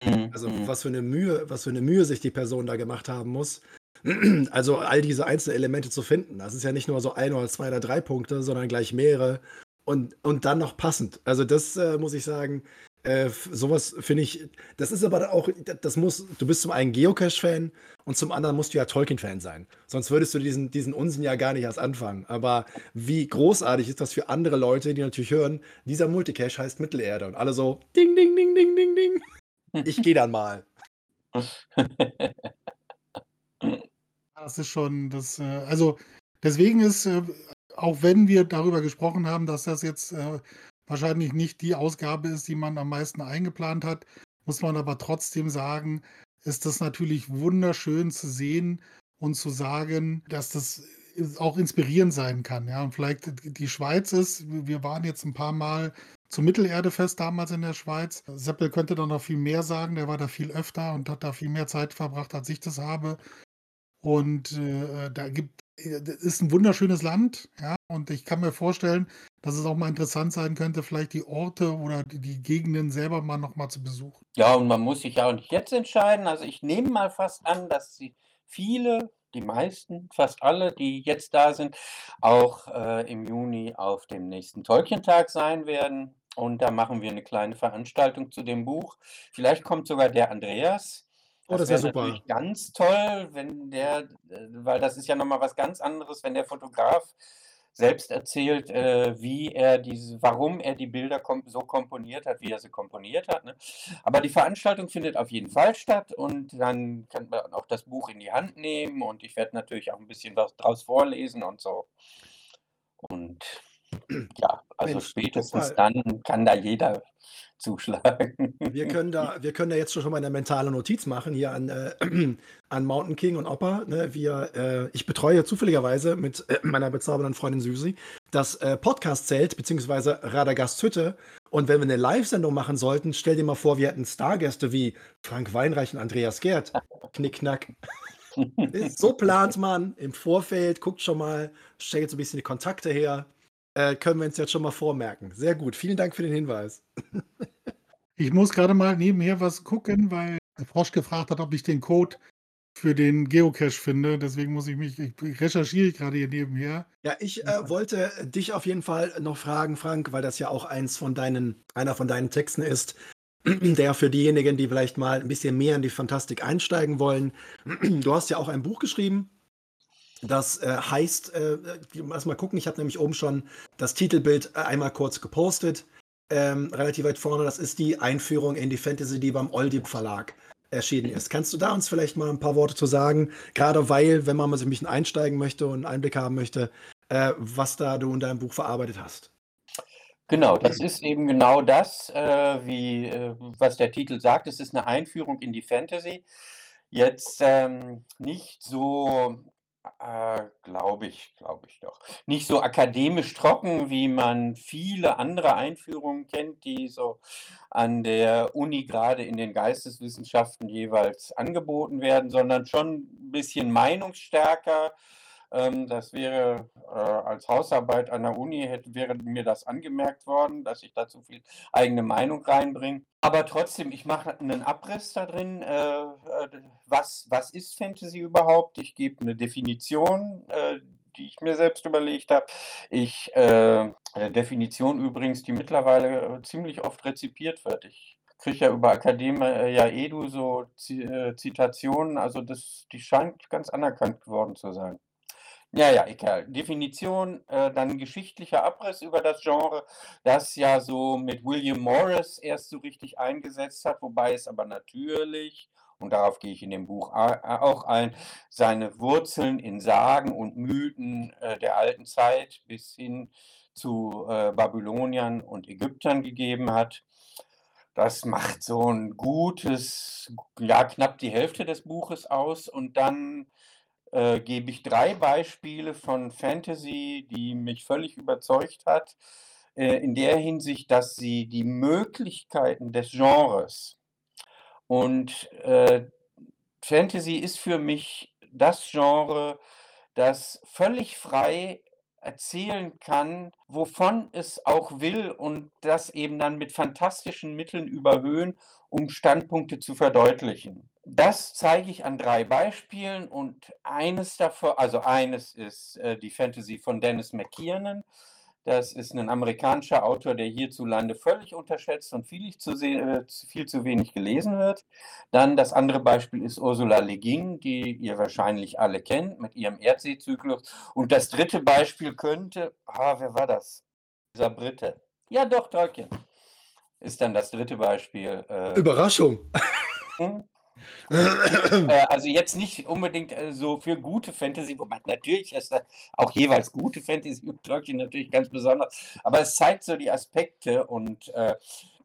A: Mhm, also mhm. was für eine Mühe, was für eine Mühe sich die Person da gemacht haben muss. Also all diese einzelnen Elemente zu finden. Das ist ja nicht nur so ein oder zwei oder drei Punkte, sondern gleich mehrere und, und dann noch passend. Also das äh, muss ich sagen, äh, sowas finde ich, das ist aber auch, das muss, du bist zum einen Geocache-Fan und zum anderen musst du ja Tolkien-Fan sein. Sonst würdest du diesen, diesen Unsinn ja gar nicht erst anfangen. Aber wie großartig ist das für andere Leute, die natürlich hören, dieser Multicache heißt Mittelerde und alle so, ding, ding, ding, ding, ding, ding. Ich gehe dann mal.
B: Das ist schon, das, äh, also deswegen ist, äh, auch wenn wir darüber gesprochen haben, dass das jetzt wahrscheinlich nicht die Ausgabe ist, die man am meisten eingeplant hat, muss man aber trotzdem sagen, ist das natürlich wunderschön zu sehen und zu sagen, dass das auch inspirierend sein kann. Ja, und vielleicht die Schweiz ist, wir waren jetzt ein paar Mal zum Mittelerdefest damals in der Schweiz. Seppel könnte da noch viel mehr sagen, der war da viel öfter und hat da viel mehr Zeit verbracht, als ich das habe. Und äh, da gibt das ist ein wunderschönes Land, ja, und ich kann mir vorstellen, dass es auch mal interessant sein könnte, vielleicht die Orte oder die, die Gegenden selber mal noch mal zu besuchen.
C: Ja, und man muss sich ja auch nicht jetzt entscheiden. Also ich nehme mal fast an, dass sie viele die meisten, fast alle, die jetzt da sind, auch äh, im Juni auf dem nächsten Tolkien-Tag sein werden. Und da machen wir eine kleine Veranstaltung zu dem Buch. Vielleicht kommt sogar der Andreas.
A: Oh, das
C: wäre
A: super.
C: natürlich ganz toll, wenn der, äh, weil das ist ja nochmal was ganz anderes, wenn der Fotograf selbst erzählt, äh, wie er diese, warum er die Bilder kom so komponiert hat, wie er sie komponiert hat. Ne? Aber die Veranstaltung findet auf jeden Fall statt und dann kann man auch das Buch in die Hand nehmen und ich werde natürlich auch ein bisschen was draus vorlesen und so. Und ja, also
A: Mensch,
C: spätestens dann kann da jeder zuschlagen.
A: Wir können da, wir können da jetzt schon mal eine mentale Notiz machen hier an, äh, an Mountain King und Opa. Ne? Wir, äh, ich betreue zufälligerweise mit äh, meiner bezaubernden Freundin Susi das äh, Podcast-Zelt bzw. Radagast Hütte. Und wenn wir eine Live-Sendung machen sollten, stell dir mal vor, wir hätten Stargäste wie Frank Weinreich und Andreas Gerd. Knickknack. So plant man im Vorfeld, guckt schon mal, stellt so ein bisschen die Kontakte her. Äh, können wir uns jetzt schon mal vormerken. Sehr gut. Vielen Dank für den Hinweis.
B: Ich muss gerade mal nebenher was gucken, weil Frosch gefragt hat, ob ich den Code für den Geocache finde. Deswegen muss ich mich, ich recherchiere gerade hier nebenher.
A: Ja, ich äh, wollte dich auf jeden Fall noch fragen, Frank, weil das ja auch eins von deinen, einer von deinen Texten ist, der für diejenigen, die vielleicht mal ein bisschen mehr in die Fantastik einsteigen wollen. Du hast ja auch ein Buch geschrieben. Das äh, heißt, äh, lass mal gucken, ich habe nämlich oben schon das Titelbild äh, einmal kurz gepostet, ähm, relativ weit vorne. Das ist die Einführung in die Fantasy, die beim Oldip Verlag erschienen ist. Kannst du da uns vielleicht mal ein paar Worte zu sagen? Gerade weil, wenn man mal so ein bisschen einsteigen möchte und einen Einblick haben möchte, äh, was da du in deinem Buch verarbeitet hast.
C: Genau, das ist eben genau das, äh, wie, äh, was der Titel sagt. Es ist eine Einführung in die Fantasy. Jetzt ähm, nicht so, äh, glaube ich, glaube ich doch, nicht so akademisch trocken, wie man viele andere Einführungen kennt, die so an der Uni gerade in den Geisteswissenschaften jeweils angeboten werden, sondern schon ein bisschen meinungsstärker. Ähm, das wäre äh, als Hausarbeit an der Uni, hätte, wäre mir das angemerkt worden, dass ich da zu viel eigene Meinung reinbringe. Aber trotzdem, ich mache einen Abriss da drin. Äh, äh, was, was ist Fantasy überhaupt? Ich gebe eine Definition, die ich mir selbst überlegt habe. Ich, äh, Definition übrigens, die mittlerweile ziemlich oft rezipiert wird. Ich kriege ja über Akademia ja Edu so Zi- Zitationen, also das, die scheint ganz anerkannt geworden zu sein. Ja, ja, egal. Definition, äh, dann geschichtlicher Abriss über das Genre, das ja so mit William Morris erst so richtig eingesetzt hat, wobei es aber natürlich, und darauf gehe ich in dem Buch auch ein, seine Wurzeln in Sagen und Mythen äh, der alten Zeit bis hin zu äh, Babyloniern und Ägyptern gegeben hat. Das macht so ein gutes, ja, knapp die Hälfte des Buches aus und dann äh, gebe ich drei Beispiele von Fantasy, die mich völlig überzeugt hat, äh, in der Hinsicht, dass sie die Möglichkeiten des Genres und äh, Fantasy ist für mich das Genre, das völlig frei erzählen kann, wovon es auch will und das eben dann mit fantastischen Mitteln überhöhen, um Standpunkte zu verdeutlichen. Das zeige ich an drei Beispielen und eines davon, also eines ist äh, die Fantasy von Dennis McKiernan. Das ist ein amerikanischer Autor, der hierzulande völlig unterschätzt und viel zu, äh, viel zu wenig gelesen wird. Dann das andere Beispiel ist Ursula Le Guin, die ihr wahrscheinlich alle kennt mit ihrem Erdseezyklus. Und das dritte Beispiel könnte, ah, wer war das? Dieser Brite. Ja, doch, Tolkien. Ist dann das dritte Beispiel. Äh,
A: Überraschung.
C: Äh, also jetzt nicht unbedingt äh, so für gute Fantasy, wobei natürlich ist auch jeweils gute Fantasy Tolkien natürlich ganz besonders, aber es zeigt so die Aspekte und äh,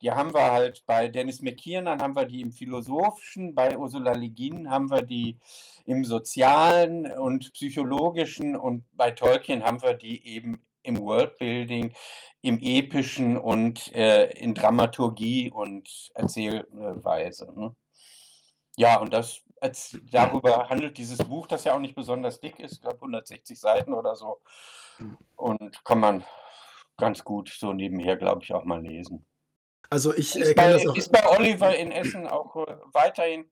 C: die haben wir halt bei Dennis McKiernan haben wir die im Philosophischen, bei Ursula Le Guin haben wir die im Sozialen und Psychologischen und bei Tolkien haben wir die eben im Worldbuilding, im Epischen und äh, in Dramaturgie und Erzählweise. Ne? Ja, und das als, darüber handelt dieses Buch, das ja auch nicht besonders dick ist, ich glaube 160 Seiten oder so. Und kann man ganz gut so nebenher, glaube ich, auch mal lesen.
A: Also ich
C: ist,
A: äh,
C: bei, ist bei Oliver in Essen auch äh, weiterhin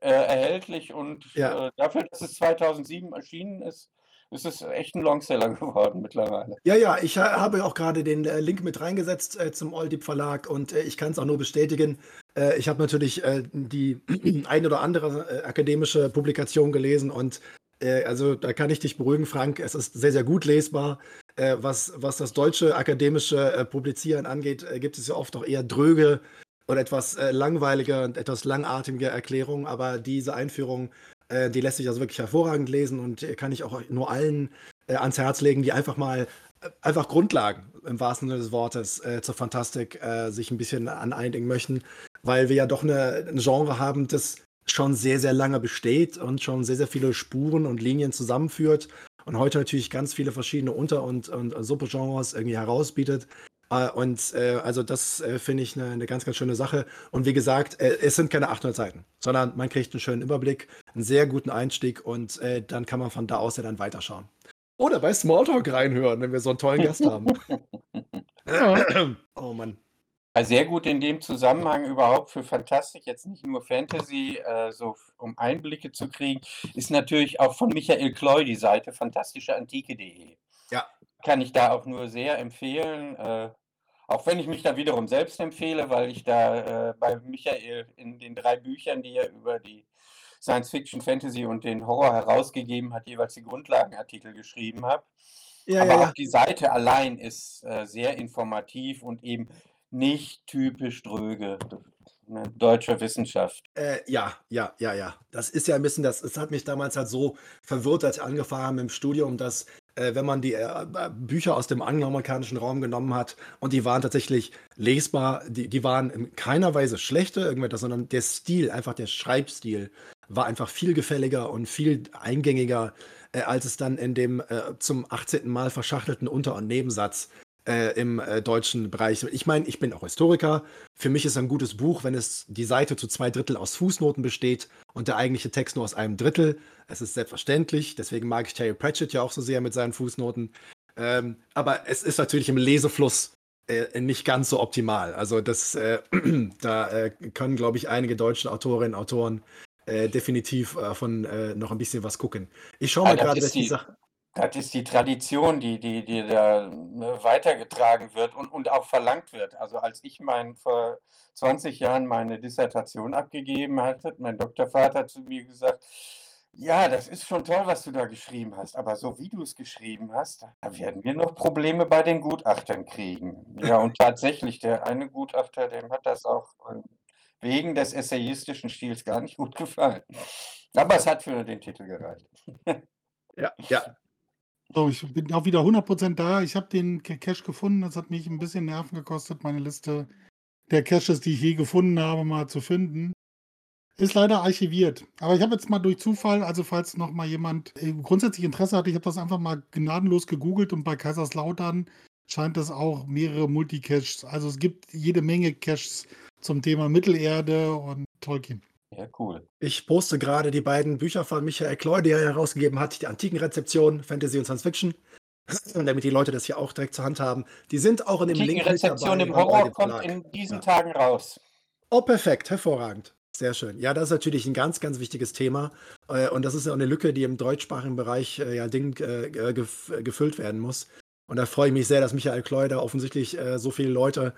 C: äh, erhältlich und ja. Äh, dafür, dass es 2007 erschienen ist, ist es echt ein Longseller geworden mittlerweile.
A: Ja, ja, ich habe auch gerade den äh, Link mit reingesetzt äh, zum Oldip Verlag und äh, ich kann es auch nur bestätigen. Äh, ich habe natürlich äh, die ein oder andere äh, akademische Publikation gelesen und also da kann ich dich beruhigen, Frank. Es ist sehr, sehr gut lesbar. was, was das deutsche akademische Publizieren angeht, gibt es ja oft auch eher dröge oder etwas langweilige und etwas langatmige Erklärungen, aber diese Einführung äh, die lässt sich also wirklich hervorragend lesen und äh, kann ich auch nur allen äh, ans Herz legen, die einfach mal äh, einfach Grundlagen im wahrsten Sinne des Wortes äh, zur Fantastik sich ein bisschen aneinigen möchten, weil wir ja doch eine, ein Genre haben, das schon sehr, sehr lange besteht und schon sehr, sehr viele Spuren und Linien zusammenführt und heute natürlich ganz viele verschiedene Unter- und, und, und irgendwie herausbietet. Äh, und äh, also das äh, finde ich eine, eine, ganz, ganz schöne Sache. Und wie gesagt, äh, es sind keine 800 Seiten, sondern man kriegt einen schönen Überblick, einen sehr guten Einstieg und äh, dann kann man von da aus ja dann weiterschauen. Oder bei Smalltalk reinhören, wenn wir so einen tollen Gast haben.
C: oh Mann. Sehr gut in dem Zusammenhang überhaupt für Fantastik, jetzt nicht nur Fantasy, äh, so um Einblicke zu kriegen, ist natürlich auch von Michael Kloy die Seite fantastischeantike.de. Ja. Kann ich da auch nur sehr empfehlen. Äh, auch wenn ich mich da wiederum selbst empfehle, weil ich da äh, bei Michael in den drei Büchern, die er über die Science Fiction, Fantasy und den Horror herausgegeben hat, jeweils die Grundlagenartikel geschrieben habe. Ja, Aber ja, auch die Seite allein ist äh, sehr informativ und eben nicht typisch dröge. Ne, deutsche Wissenschaft.
A: Äh, ja, ja, ja, ja. Das ist ja ein bisschen, das, das hat mich damals halt so verwirrt, als ich angefangen habe im Studium, dass äh, wenn man die äh, Bücher aus dem angloamerikanischen Raum genommen hat und die waren tatsächlich lesbar, die, die waren in keiner Weise schlechter, irgendetwas, sondern der Stil, einfach der Schreibstil, war einfach viel gefälliger und viel eingängiger, äh, als es dann in dem äh, zum 18. Mal verschachtelten Unter- und Nebensatz äh, im äh, deutschen Bereich. Ich meine, ich bin auch Historiker. Für mich ist ein gutes Buch, wenn es die Seite zu zwei Drittel aus Fußnoten besteht und der eigentliche Text nur aus einem Drittel. Es ist selbstverständlich. Deswegen mag ich Terry Pratchett ja auch so sehr mit seinen Fußnoten. Ähm, aber es ist natürlich im Lesefluss äh, nicht ganz so optimal. Also das, äh, da äh, können, glaube ich, einige deutsche Autorinnen und Autoren äh, definitiv von noch ein bisschen was gucken. Ich schaue mal gerade, dass die, die Sache.
C: Das ist die Tradition, die, die, die da ne, weitergetragen wird und, und auch verlangt wird. Also als ich mein, vor 20 Jahren meine Dissertation abgegeben hatte, mein Doktorvater zu mir gesagt, ja, das ist schon toll, was du da geschrieben hast, aber so wie du es geschrieben hast, da werden wir noch Probleme bei den Gutachtern kriegen. Ja, und tatsächlich, der eine Gutachter, dem hat das auch wegen des essayistischen Stils gar nicht gut gefallen. Aber es hat für den Titel gereicht.
A: Ja, ja,
B: so, ich bin auch wieder 100% da. Ich habe den Cache gefunden. Das hat mich ein bisschen Nerven gekostet, meine Liste der Caches, die ich je gefunden habe, mal zu finden. Ist leider archiviert. Aber ich habe jetzt mal durch Zufall, also falls noch mal jemand äh, grundsätzlich Interesse hat, ich habe das einfach mal gnadenlos gegoogelt und bei Kaiserslautern scheint es auch mehrere Multicaches. Also es gibt jede Menge Caches zum Thema Mittelerde und Tolkien.
C: Ja, cool.
A: Ich poste gerade die beiden Bücher von Michael Kloy, die er herausgegeben hat, die Antikenrezeption, Fantasy und Science Fiction. Damit die Leute das hier auch direkt zur Hand haben. Die sind auch in dem
C: Link. Die Rezeption im Horror kommt in diesen ja. Tagen raus.
A: Oh, perfekt, hervorragend. Sehr schön. Ja, das ist natürlich ein ganz, ganz wichtiges Thema. Äh, und das ist ja auch eine Lücke, die im deutschsprachigen Bereich äh, ja Ding äh, gefüllt werden muss. Und da freue ich mich sehr, dass Michael Kloy da offensichtlich so viele Leute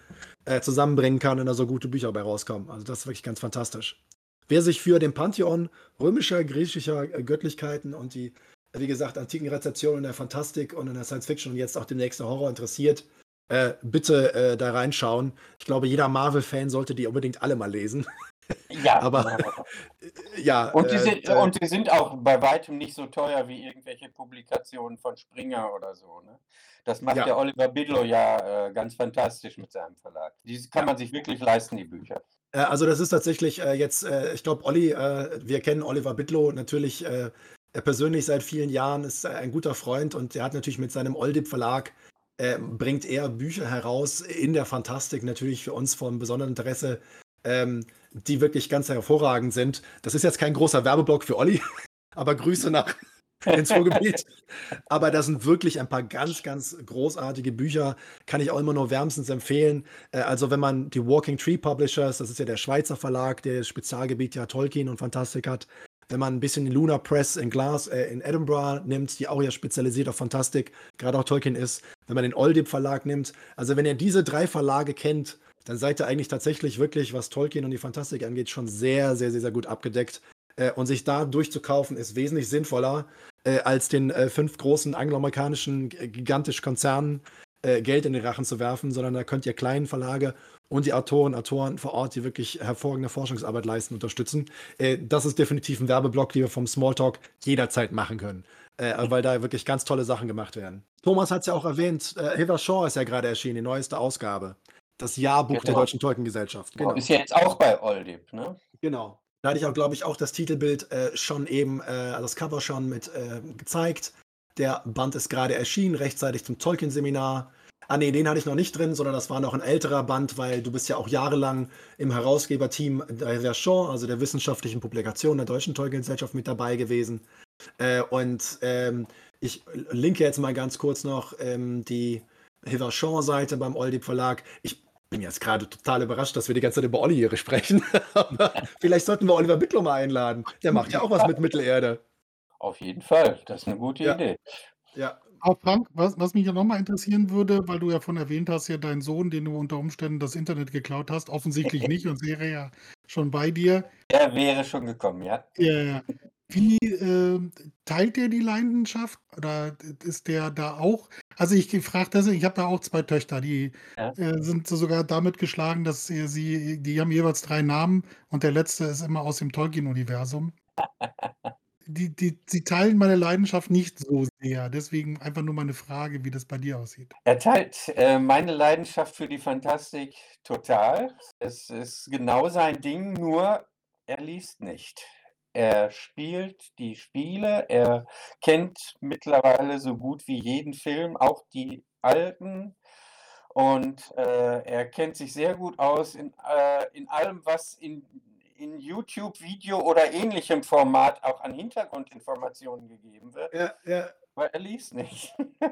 A: zusammenbringen kann und da so gute Bücher bei rauskommen. Also das ist wirklich ganz fantastisch. Wer sich für den Pantheon römischer, griechischer äh, Göttlichkeiten und die, wie gesagt, antiken Rezeptionen in der Fantastik und in der Science Fiction und jetzt auch demnächst der Horror interessiert, äh, bitte äh, da reinschauen. Ich glaube, jeder Marvel-Fan sollte die unbedingt alle mal lesen.
C: Ja,
A: Aber äh, ja,
C: und die
A: äh,
C: sind,
A: da,
C: und die sind auch bei weitem nicht so teuer wie irgendwelche Publikationen von Springer oder so. Ne? Das macht
A: ja,
C: der Oliver Bidlow ja äh, ganz fantastisch mit seinem Verlag. Die kann
A: ja.
C: man sich wirklich leisten, die Bücher.
A: Äh, also das ist tatsächlich äh, jetzt, äh, ich glaube, Olli, äh, wir kennen Oliver Bittlow natürlich äh, persönlich seit vielen Jahren, ist ein guter Freund und er hat natürlich mit seinem Oldip Verlag, bringt er Bücher heraus in der Fantastik, natürlich für uns von besonderem Interesse, ähm, die wirklich ganz hervorragend sind. Das ist jetzt kein großer Werbeblock für Olli, aber Grüße nach ins Ruhrgebiet. Aber da sind wirklich ein paar ganz, ganz großartige Bücher, kann ich auch immer nur wärmstens empfehlen. Äh, also wenn man die Walking Tree Publishers, das ist ja der Schweizer Verlag, der das Spezialgebiet ja Tolkien und Fantastik hat, wenn man ein bisschen die Luna Press in Glas äh, in Edinburgh nimmt, die auch ja spezialisiert auf Fantastik, gerade auch Tolkien ist, wenn man den Oldip Verlag nimmt, also wenn ihr diese drei Verlage kennt, dann seid ihr eigentlich tatsächlich wirklich, was Tolkien und die Fantastik angeht, schon sehr, sehr, sehr, sehr gut abgedeckt. Äh, und sich da durchzukaufen, ist wesentlich sinnvoller, äh, als den äh, fünf großen angloamerikanischen g- gigantischen Konzernen äh, Geld in den Rachen zu werfen, sondern da könnt ihr kleinen Verlage und die Autoren, Autoren vor Ort, die wirklich hervorragende Forschungsarbeit leisten, unterstützen. Äh, das ist definitiv ein Werbeblock, den wir vom Smalltalk jederzeit machen können, äh, weil da wirklich ganz tolle Sachen gemacht werden. Thomas hat es ja auch erwähnt, äh, Hilver Shaw ist ja gerade erschienen, die neueste Ausgabe. Das Jahrbuch der
C: Genau.
A: Deutschen Tolkien-Gesellschaft.
C: Genau.
A: Genau.
C: Ist ja jetzt auch bei Oldip. Ne?
A: Genau. Da hatte ich auch, glaube ich, auch das Titelbild äh, schon eben, äh, also das Cover schon mit äh, gezeigt. Der Band ist gerade erschienen, rechtzeitig zum Tolkien-Seminar. Ah nee, den hatte ich noch nicht drin, sondern das war noch ein älterer Band, weil du bist ja auch jahrelang im Herausgeberteam der Verchon, also der wissenschaftlichen Publikation der Deutschen Tolkien-Gesellschaft mit dabei gewesen. Äh, und ähm, ich linke jetzt mal ganz kurz noch ähm, die Hiverchon-Seite beim Oldip Verlag. Ich bin jetzt gerade total überrascht, dass wir die ganze Zeit über Olli hier sprechen. Aber vielleicht sollten wir Oliver Bittler mal einladen. Der macht ja auch was mit Mittelerde.
C: Auf jeden Fall. Das ist eine gute
A: Ja.
C: Idee.
A: Ja,
B: Auch Frank, was, was mich ja nochmal interessieren würde, weil du ja von erwähnt hast, ja dein Sohn, den du unter Umständen das Internet geklaut hast, offensichtlich nicht und wäre ja schon bei dir.
C: Er wäre schon gekommen, ja.
B: Ja, ja. Wie ähm, teilt der die Leidenschaft oder ist der da auch? Also ich frage das, ich habe ja auch zwei Töchter, die
C: Ja.
B: äh, sind so sogar damit geschlagen, dass sie, sie, die haben jeweils drei Namen und der letzte ist immer aus dem Tolkien-Universum. Die, die, sie teilen meine Leidenschaft nicht so sehr. Deswegen einfach nur meine Frage, wie das bei dir aussieht.
C: Er teilt äh, meine Leidenschaft für die Fantastik total. Es ist genau sein Ding, nur er liest nicht. Er spielt die Spiele, er kennt mittlerweile so gut wie jeden Film, auch die alten. Und äh, er kennt sich sehr gut aus in, äh, in allem, was in, in YouTube, Video oder ähnlichem Format auch an Hintergrundinformationen gegeben wird,
A: ja, ja.
C: weil er liest nicht.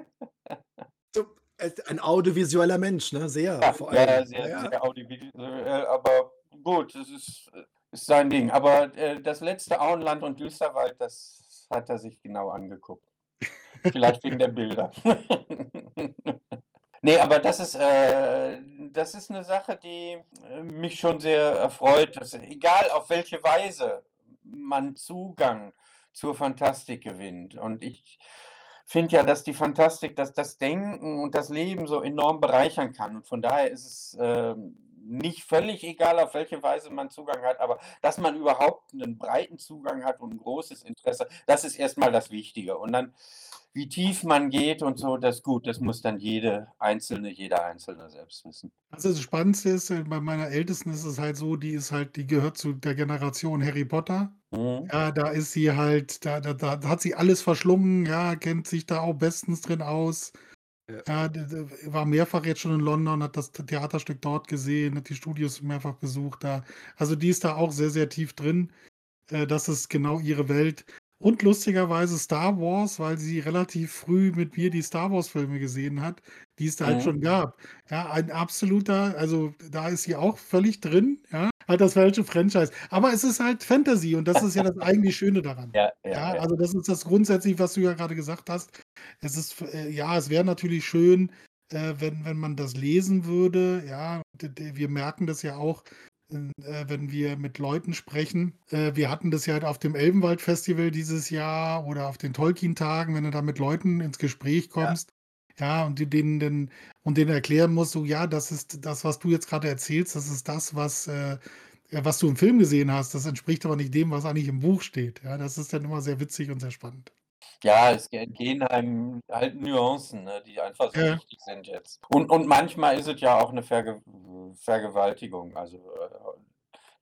A: Äh, Ein audiovisueller Mensch, ne? Sehr
C: Ja,
A: vor allem.
C: ja, sehr,
A: Ja,
C: sehr audiovisuell, aber gut, das ist, äh, ist sein Ding. Aber äh, das letzte Auenland und Düsterwald, das hat er sich genau angeguckt. Vielleicht wegen der Bilder. nee, aber das ist, äh, das ist eine Sache, die äh, mich schon sehr erfreut. Dass, egal auf welche Weise man Zugang zur Fantastik gewinnt. Und ich finde ja, dass die Fantastik, dass das Denken und das Leben so enorm bereichern kann. Und von daher ist es ähm, nicht völlig egal, auf welche Weise man Zugang hat, aber dass man überhaupt einen breiten Zugang hat und ein großes Interesse, das ist erstmal das Wichtige. Und dann, wie tief man geht und so, das ist gut, das muss dann jede Einzelne, jeder Einzelne selbst wissen.
B: Also das Spannendste ist, äh, bei meiner Ältesten ist es halt so, die ist halt, die gehört zu der Generation Harry Potter.
C: Mhm.
B: Ja, da ist sie halt, da, da, da hat sie alles verschlungen, ja, kennt sich da auch bestens drin aus.
A: Ja.
B: Ja, war mehrfach jetzt schon in London, hat das Theaterstück dort gesehen, hat die Studios mehrfach besucht da. Also die ist da auch sehr, sehr tief drin. Äh, Das ist genau ihre Welt. Und lustigerweise Star Wars, weil sie relativ früh mit mir die Star Wars-Filme gesehen hat, die es da halt
C: Mhm.
B: schon gab. Ja, ein absoluter, also da ist sie auch völlig drin, ja, halt das falsche Franchise. Aber es ist halt Fantasy und das ist ja das eigentlich Schöne daran.
C: Ja, ja,
B: Ja,
C: ja.
B: also das ist das grundsätzlich, was du ja gerade gesagt hast. Es ist, äh, ja, es wäre natürlich schön, äh, wenn, wenn man das lesen würde. Ja, wir merken das ja auch, äh, wenn wir mit Leuten sprechen. Äh, wir hatten das ja halt auf dem Elbenwald-Festival dieses Jahr oder auf den Tolkien-Tagen, wenn du da mit Leuten ins Gespräch
A: Ja.
B: kommst. Ja, und die denen, den, und denen erklären musst, so, ja, das ist das, was du jetzt gerade erzählst, das ist das, was, äh, äh, was du im Film gesehen hast, das entspricht aber nicht dem, was eigentlich im Buch steht. Ja, das ist dann immer sehr witzig und sehr spannend.
C: Ja, es gehen einem halt Nuancen, ne, die einfach so
B: Ja.
C: wichtig sind jetzt. Und, und manchmal ist es ja auch eine Verge Vergewaltigung. Also äh,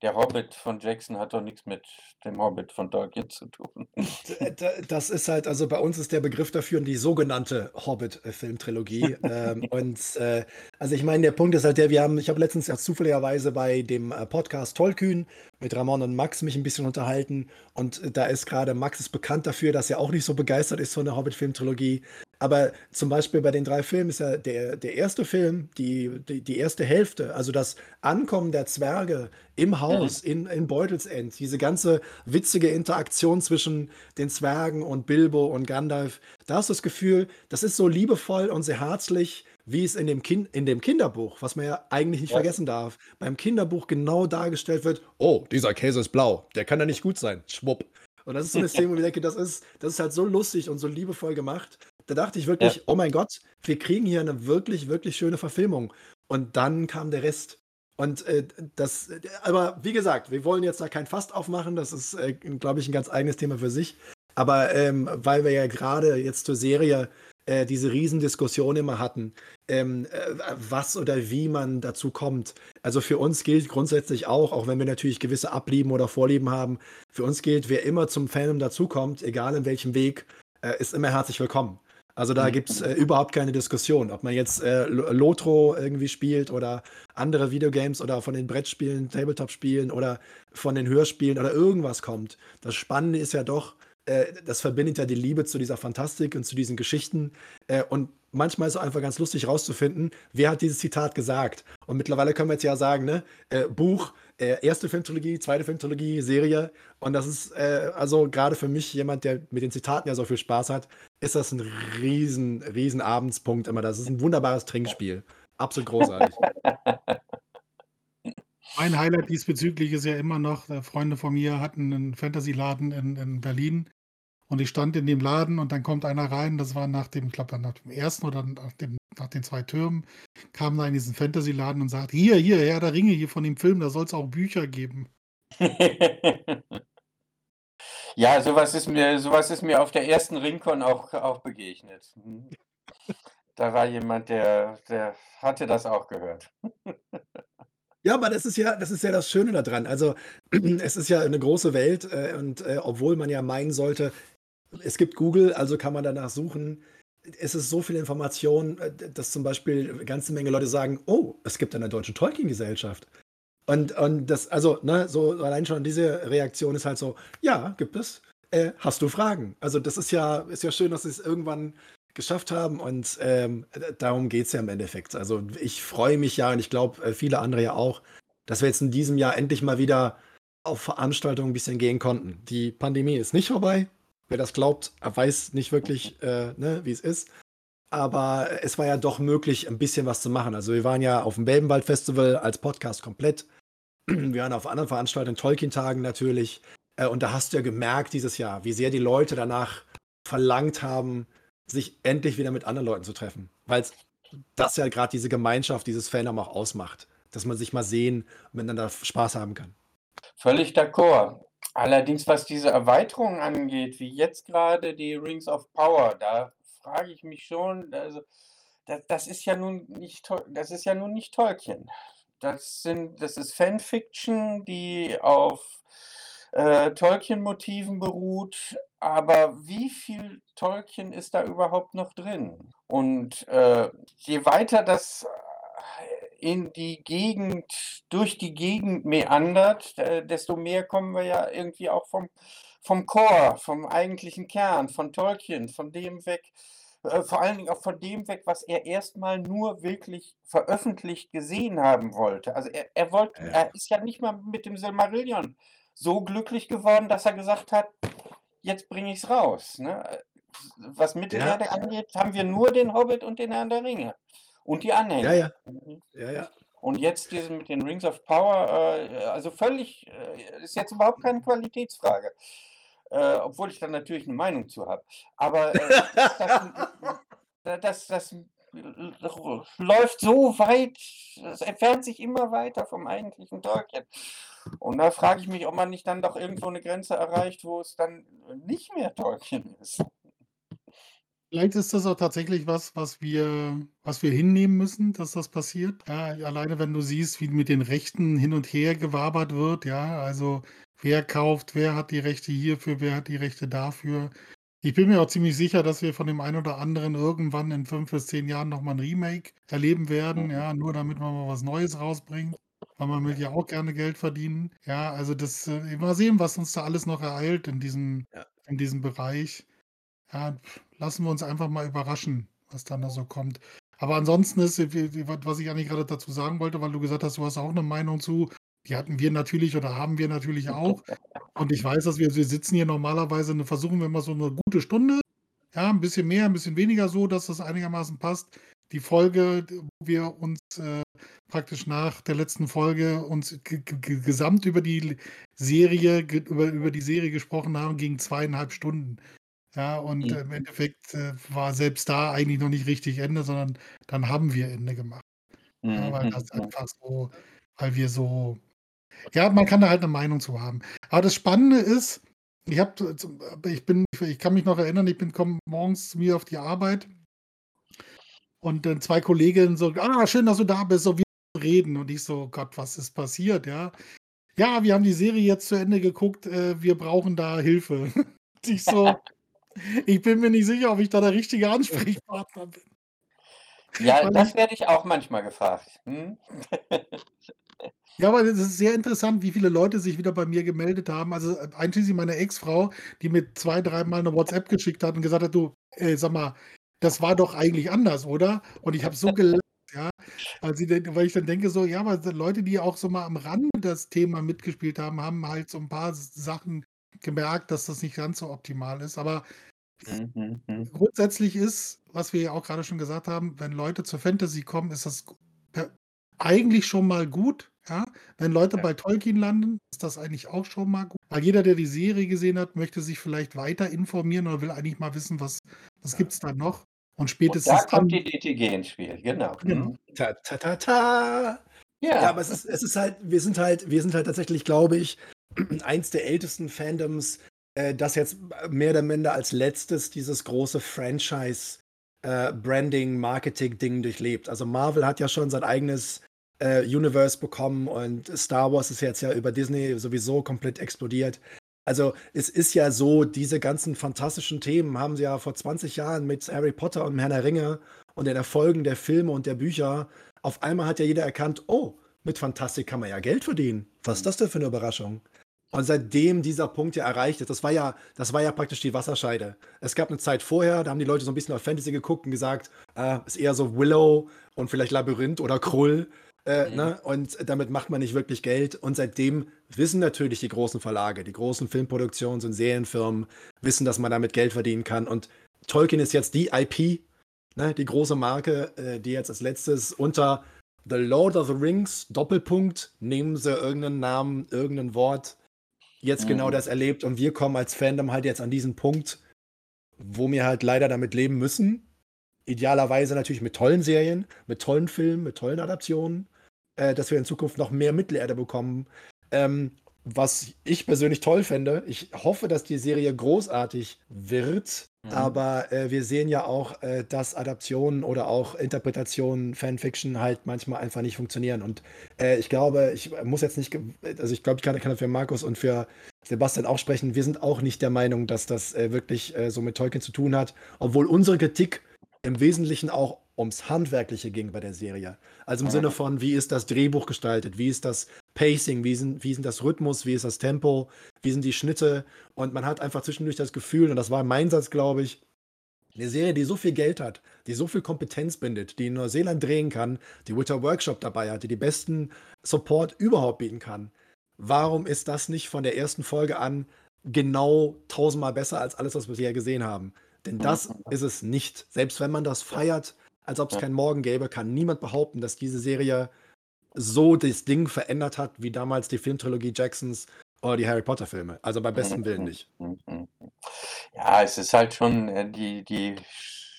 C: der Hobbit von Jackson hat doch nichts mit dem Hobbit von Tolkien zu tun.
A: D- Das ist halt, also bei uns ist der Begriff dafür die sogenannte Hobbit-Filmtrilogie. ähm, und äh, also ich meine, der Punkt ist halt der, wir haben, ich habe letztens ja zufälligerweise bei dem äh, Podcast Tollkühn mit Ramon und Max mich ein bisschen unterhalten. Und äh, da ist gerade Max ist bekannt dafür, dass er auch nicht so begeistert ist von der Hobbit-Filmtrilogie. Aber zum Beispiel bei den drei Filmen ist ja der, der erste Film, die, die, die erste Hälfte, also das Ankommen der Zwerge im Haus in, in Beutelsend, diese ganze witzige Interaktion zwischen den Zwergen und Bilbo und Gandalf, da hast du das Gefühl, das ist so liebevoll und sehr herzlich, wie es in dem, kind, in dem Kinderbuch, was man ja eigentlich nicht
C: Ja.
A: vergessen darf, beim Kinderbuch genau dargestellt wird, oh, dieser Käse ist blau, der kann ja nicht gut sein, schwupp. Und das ist so eine Szene, wo ich denke, das ist, das ist halt so lustig und so liebevoll gemacht. Da dachte ich wirklich,
C: Ja.
A: oh mein Gott, wir kriegen hier eine wirklich, wirklich schöne Verfilmung. Und dann kam der Rest. Und äh, das, aber wie gesagt, wir wollen jetzt da kein Fast aufmachen, das ist, äh, glaube ich, ein ganz eigenes Thema für sich. Aber ähm, weil wir ja gerade jetzt zur Serie äh, diese Riesendiskussion immer hatten, ähm, äh, was oder wie man dazu kommt. Also für uns gilt grundsätzlich auch, auch wenn wir natürlich gewisse Ablieben oder Vorlieben haben, für uns gilt, wer immer zum Fandom dazukommt, egal in welchem Weg, äh, ist immer herzlich willkommen. Also da
C: Mhm.
A: gibt es äh, überhaupt keine Diskussion, ob man jetzt äh, Lo- Lotro irgendwie spielt oder andere Videogames oder von den Brettspielen, Tabletop-Spielen oder von den Hörspielen oder irgendwas kommt. Das Spannende ist ja doch, äh, das verbindet ja die Liebe zu dieser Fantastik und zu diesen Geschichten. Äh, und manchmal ist es einfach ganz lustig rauszufinden, wer hat dieses Zitat gesagt. Und mittlerweile können wir jetzt ja sagen, ne, äh, Buch, äh, erste Filmtrilogie, zweite Filmtrilogie, Serie. Und das ist äh, also gerade für mich jemand, der mit den Zitaten ja so viel Spaß hat, ist das ein riesen, riesen Abendspunkt immer. Das ist ein wunderbares Trinkspiel. Absolut großartig.
B: Mein Highlight diesbezüglich ist ja immer noch, Freunde von mir hatten einen Fantasy-Laden in, in Berlin und ich stand in dem Laden und dann kommt einer rein, das war nach dem, ich glaube, nach dem ersten oder nach, dem, nach den zwei Türmen, kam da in diesen Fantasy-Laden und sagt, hier, hier, Herr der Ringe, hier von dem Film, da soll es auch Bücher geben.
C: ja, sowas ist mir, sowas ist mir auf der ersten Ringcon auch, auch begegnet. Hm. Da war jemand, der, der hatte das auch gehört.
A: Ja, aber das ist ja, das ist ja das Schöne daran. Also, es ist ja eine große Welt äh, und äh, obwohl man ja meinen sollte, es gibt Google, also kann man danach suchen. Es ist so viel Information, äh, dass zum Beispiel eine ganze Menge Leute sagen, oh, es gibt eine deutsche Tolkien-Gesellschaft. Und, und das, also, ne, so allein schon diese Reaktion ist halt so, ja, gibt es. Äh, hast du Fragen? Also, das ist ja, ist ja schön, dass sie es irgendwann geschafft haben und ähm, darum geht es ja im Endeffekt. Also, ich freue mich ja und ich glaube, äh, viele andere ja auch, dass wir jetzt in diesem Jahr endlich mal wieder auf Veranstaltungen ein bisschen gehen konnten. Die Pandemie ist nicht vorbei. Wer das glaubt, weiß nicht wirklich, äh, ne, wie es ist. Aber es war ja doch möglich, ein bisschen was zu machen. Also wir waren ja auf dem Belbenwald Festival als Podcast komplett. Wir waren auf anderen Veranstaltungen, Tolkien-Tagen natürlich. Äh, Und da hast du ja gemerkt dieses Jahr, wie sehr die Leute danach verlangt haben, sich endlich wieder mit anderen Leuten zu treffen. Weil das ja gerade diese Gemeinschaft, dieses Fandom auch ausmacht. Dass man sich mal sehen und miteinander Spaß haben kann.
C: Völlig d'accord. Allerdings, was diese Erweiterung angeht, wie jetzt gerade die Rings of Power, da frage ich mich schon, also das, das ist ja nun nicht das ist ja nun nicht Tolkien. Das sind, das ist Fanfiction, die auf äh, Tolkien-Motiven beruht, aber wie viel Tolkien ist da überhaupt noch drin? Und äh, je weiter das in die Gegend, durch die Gegend meandert, äh, desto mehr kommen wir ja irgendwie auch vom, vom Core, vom eigentlichen Kern, von Tolkien, von dem weg, äh, vor allen Dingen auch von dem weg, was er erstmal nur wirklich veröffentlicht gesehen haben wollte. Also er, er wollte,
A: Ja.
C: er ist ja nicht mal mit dem Silmarillion so glücklich geworden, dass er gesagt hat, jetzt bringe ich es raus. Ne? Was Mittelerde angeht, haben wir nur den Hobbit und den Herrn der Ringe. Und die Anhänger.
A: Ja, ja.
C: Mhm.
A: Ja, ja.
C: Und jetzt diesen mit den Rings of Power, äh, also völlig, äh, ist jetzt überhaupt keine Qualitätsfrage. Äh, obwohl ich da natürlich eine Meinung zu habe. Aber äh, das, das, das, läuft so weit, es entfernt sich immer weiter vom eigentlichen Tolkien. Und da frage ich mich, ob man nicht dann doch irgendwo eine Grenze erreicht, wo es dann nicht mehr Tolkien ist.
B: Vielleicht ist das auch tatsächlich was, was wir, was wir hinnehmen müssen, dass das passiert. Ja, alleine wenn du siehst, wie mit den Rechten hin und her gewabert wird, ja, also wer kauft, wer hat die Rechte hierfür, wer hat die Rechte dafür. Ich bin mir auch ziemlich sicher, dass wir von dem einen oder anderen irgendwann in fünf bis zehn Jahren nochmal ein Remake erleben werden, ja, nur damit man mal was Neues rausbringt. Weil man will ja auch gerne Geld verdienen. Ja, also das, äh, mal sehen, was uns da alles noch ereilt in diesem,
A: Ja.
B: in diesem Bereich. Ja, lassen wir uns einfach mal überraschen, was dann da so kommt. Aber ansonsten ist, was ich eigentlich gerade dazu sagen wollte, weil du gesagt hast, du hast auch eine Meinung zu, die hatten wir natürlich oder haben wir natürlich auch. Und ich weiß, dass wir, wir sitzen hier normalerweise, und versuchen wir immer so eine gute Stunde, ja, ein bisschen mehr, ein bisschen weniger so, dass das einigermaßen passt. Die Folge, wo wir uns äh, praktisch nach der letzten Folge uns gesamt über die Serie, über, über die Serie gesprochen haben, ging zweieinhalb Stunden. Ja, und äh, im
C: Mhm.
B: Endeffekt äh, war selbst da eigentlich noch nicht richtig Ende, sondern dann haben wir Ende gemacht. Ja, weil das
C: Mhm.
B: einfach so, weil wir so, ja, man kann da halt eine Meinung zu haben. Aber das Spannende ist, ich habe, ich bin, ich kann mich noch erinnern, ich bin komm morgens zu mir auf die Arbeit und dann zwei Kolleginnen so, ah, schön, dass du da bist, so wir reden und ich so, Gott, was ist passiert, ja? Ja, wir haben die Serie jetzt zu Ende geguckt, äh, wir brauchen da Hilfe. Ich so, ich bin mir nicht sicher, ob ich da der richtige Ansprechpartner bin.
C: Ja,
B: Weil
C: das
B: ich,
C: werde ich auch manchmal gefragt. Hm?
B: ja, aber es ist sehr interessant, wie viele Leute sich wieder bei mir gemeldet haben. Also äh, einschließlich meine Ex-Frau, die mir zwei, dreimal eine WhatsApp geschickt hat und gesagt hat, du, äh, sag mal, das war doch eigentlich anders, oder? Und ich habe so gelacht, ja, denn- weil ich dann denke so, ja, aber Leute, die auch so mal am Rande das Thema mitgespielt haben, haben halt so ein paar Sachen gemerkt, dass das nicht ganz so optimal ist. Aber
C: Mhm, mhm.
B: grundsätzlich ist, was wir ja auch gerade schon gesagt haben, wenn Leute zur Fantasy kommen, ist das eigentlich schon mal gut. Ja? Wenn Leute
C: Ja.
B: bei Tolkien landen, ist das eigentlich auch schon mal gut. Weil jeder, der die Serie gesehen hat, möchte sich vielleicht weiter informieren oder will eigentlich mal wissen, was, was
C: Ja.
B: gibt es da noch. Und
C: Und
B: spätestens
C: da kommt
B: dann,
C: die DTG ins Spiel, genau.
B: genau.
C: Hm?
A: Ta, ta, ta, ta. Ja,
C: Ja.
A: aber es ist, es ist halt, wir sind halt, wir sind halt tatsächlich, glaube ich, eins der ältesten Fandoms, äh, das jetzt mehr oder minder als letztes dieses große Franchise äh, Branding, Marketing-Ding durchlebt. Also Marvel hat ja schon sein eigenes äh, Universe bekommen und Star Wars ist jetzt ja über Disney sowieso komplett explodiert. Also es ist ja so, diese ganzen fantastischen Themen haben sie ja vor 20 Jahren mit Harry Potter und Herrn der Ringe und den Erfolgen der Filme und der Bücher, auf einmal hat ja jeder erkannt, oh, mit Fantastik kann man ja Geld verdienen. Was ist das denn für eine Überraschung? Und seitdem dieser Punkt ja erreicht ist, das war ja, das war ja praktisch die Wasserscheide. Es gab eine Zeit vorher, da haben die Leute so ein bisschen auf Fantasy geguckt und gesagt, äh, ist eher so Willow und vielleicht Labyrinth oder Krull. Äh,
C: Mhm.
A: ne? Und damit macht man nicht wirklich Geld. Und seitdem wissen natürlich die großen Verlage, die großen Filmproduktions- und Serienfirmen, wissen, dass man damit Geld verdienen kann. Und Tolkien ist jetzt die IP, ne? die große Marke, äh, die jetzt als letztes unter The Lord of the Rings, Doppelpunkt, nehmen sie irgendeinen Namen, irgendein Wort, jetzt genau
C: Mhm.
A: das erlebt. Und wir kommen als Fandom halt jetzt an diesen Punkt, wo wir halt leider damit leben müssen. Idealerweise natürlich mit tollen Serien, mit tollen Filmen, mit tollen Adaptionen, äh, dass wir in Zukunft noch mehr Mittelerde bekommen. Ähm, was ich persönlich toll fände, ich hoffe, dass die Serie großartig wird,
C: Mhm.
A: aber äh, wir sehen ja auch, äh, dass Adaptionen oder auch Interpretationen, Fanfiction halt manchmal einfach nicht funktionieren. Und äh, ich glaube, ich muss jetzt nicht, also ich glaube, ich kann, kann für Markus und für Sebastian auch sprechen. Wir sind auch nicht der Meinung, dass das äh, wirklich äh, so mit Tolkien zu tun hat, obwohl unsere Kritik im Wesentlichen auch ums Handwerkliche ging bei der Serie. Also im. Sinne von, wie ist das Drehbuch gestaltet, wie ist das Pacing, wie sind, wie sind das Rhythmus, wie ist das Tempo, wie sind die Schnitte. Und man hat einfach zwischendurch das Gefühl, und das war mein Satz, glaube ich, eine Serie, die so viel Geld hat, die so viel Kompetenz bindet, die in Neuseeland drehen kann, die Winter Workshop dabei hat, die die besten Support überhaupt bieten kann. Warum ist das nicht von der ersten Folge an genau tausendmal besser als alles, was wir bisher gesehen haben? Denn das
C: Mhm.
A: ist es nicht. Selbst wenn man das feiert, als ob es
C: Ja.
A: keinen Morgen gäbe, kann niemand behaupten, dass diese Serie so das Ding verändert hat, wie damals die Filmtrilogie Jacksons oder die Harry Potter-Filme. Also bei bestem Willen
C: Mhm.
A: nicht.
C: Mhm. Ja, es ist halt schon äh, die, die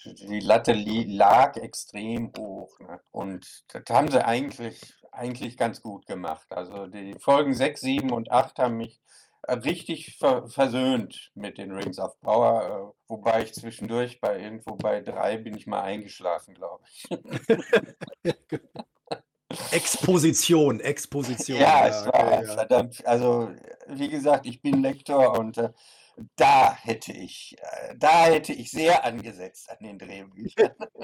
C: die Latte lag extrem hoch. Ne? Und das haben sie eigentlich, eigentlich ganz gut gemacht. Also die Folgen 6, 7 und 8 haben mich richtig ver versöhnt mit den Rings of Power, äh, wobei ich zwischendurch bei irgendwo bei drei bin ich mal eingeschlafen, glaube ich.
A: Exposition, Exposition.
C: Ja, es war okay, verdammt. Also, wie gesagt, ich bin Lektor und äh, da hätte ich, äh, da hätte ich sehr angesetzt an den Drehbüchern.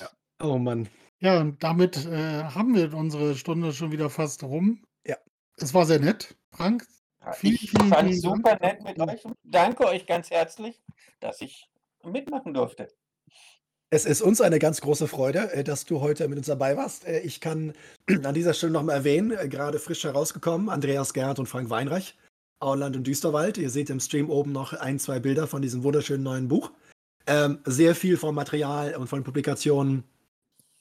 A: ja. Oh Mann.
B: Ja, und damit äh, haben wir unsere Stunde schon wieder fast rum. Es war sehr nett, Frank.
C: Vielen, ich vielen, fand es super Dank. nett mit euch. Danke euch ganz herzlich, dass ich mitmachen durfte.
A: Es ist uns eine ganz große Freude, äh, dass du heute mit uns dabei warst. Äh, ich kann an dieser Stelle noch mal erwähnen, äh, gerade frisch herausgekommen, Andreas Gerhardt und Frank Weinreich, Auenland und Düsterwald. Ihr seht im Stream oben noch ein, zwei Bilder von diesem wunderschönen neuen Buch. Ähm, sehr viel vom Material und von Publikationen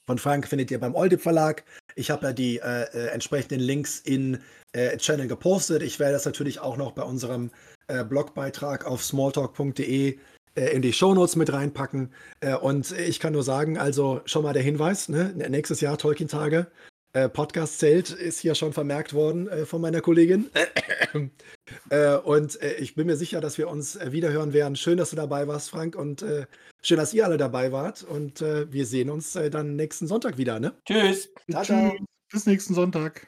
A: von Frank findet ihr beim Oldip Verlag. Ich habe ja die entsprechenden Links in äh, Channel gepostet. Ich werde das natürlich auch noch bei unserem äh, Blogbeitrag auf smalltalk.de äh, in die Shownotes mit reinpacken. Äh, und ich kann nur sagen, also schon mal der Hinweis, ne? nächstes Jahr Tolkien-Tage. Äh, Podcast-Zelt ist hier schon vermerkt worden äh, von meiner Kollegin. äh, und äh, ich bin mir sicher, dass wir uns äh, wiederhören werden. Schön, dass du dabei warst, Frank. Und äh, schön, dass ihr alle dabei wart. Und wir sehen uns dann nächsten Sonntag wieder. Ne?
C: Tschüss.
B: Ciao, ciao. Bis nächsten Sonntag.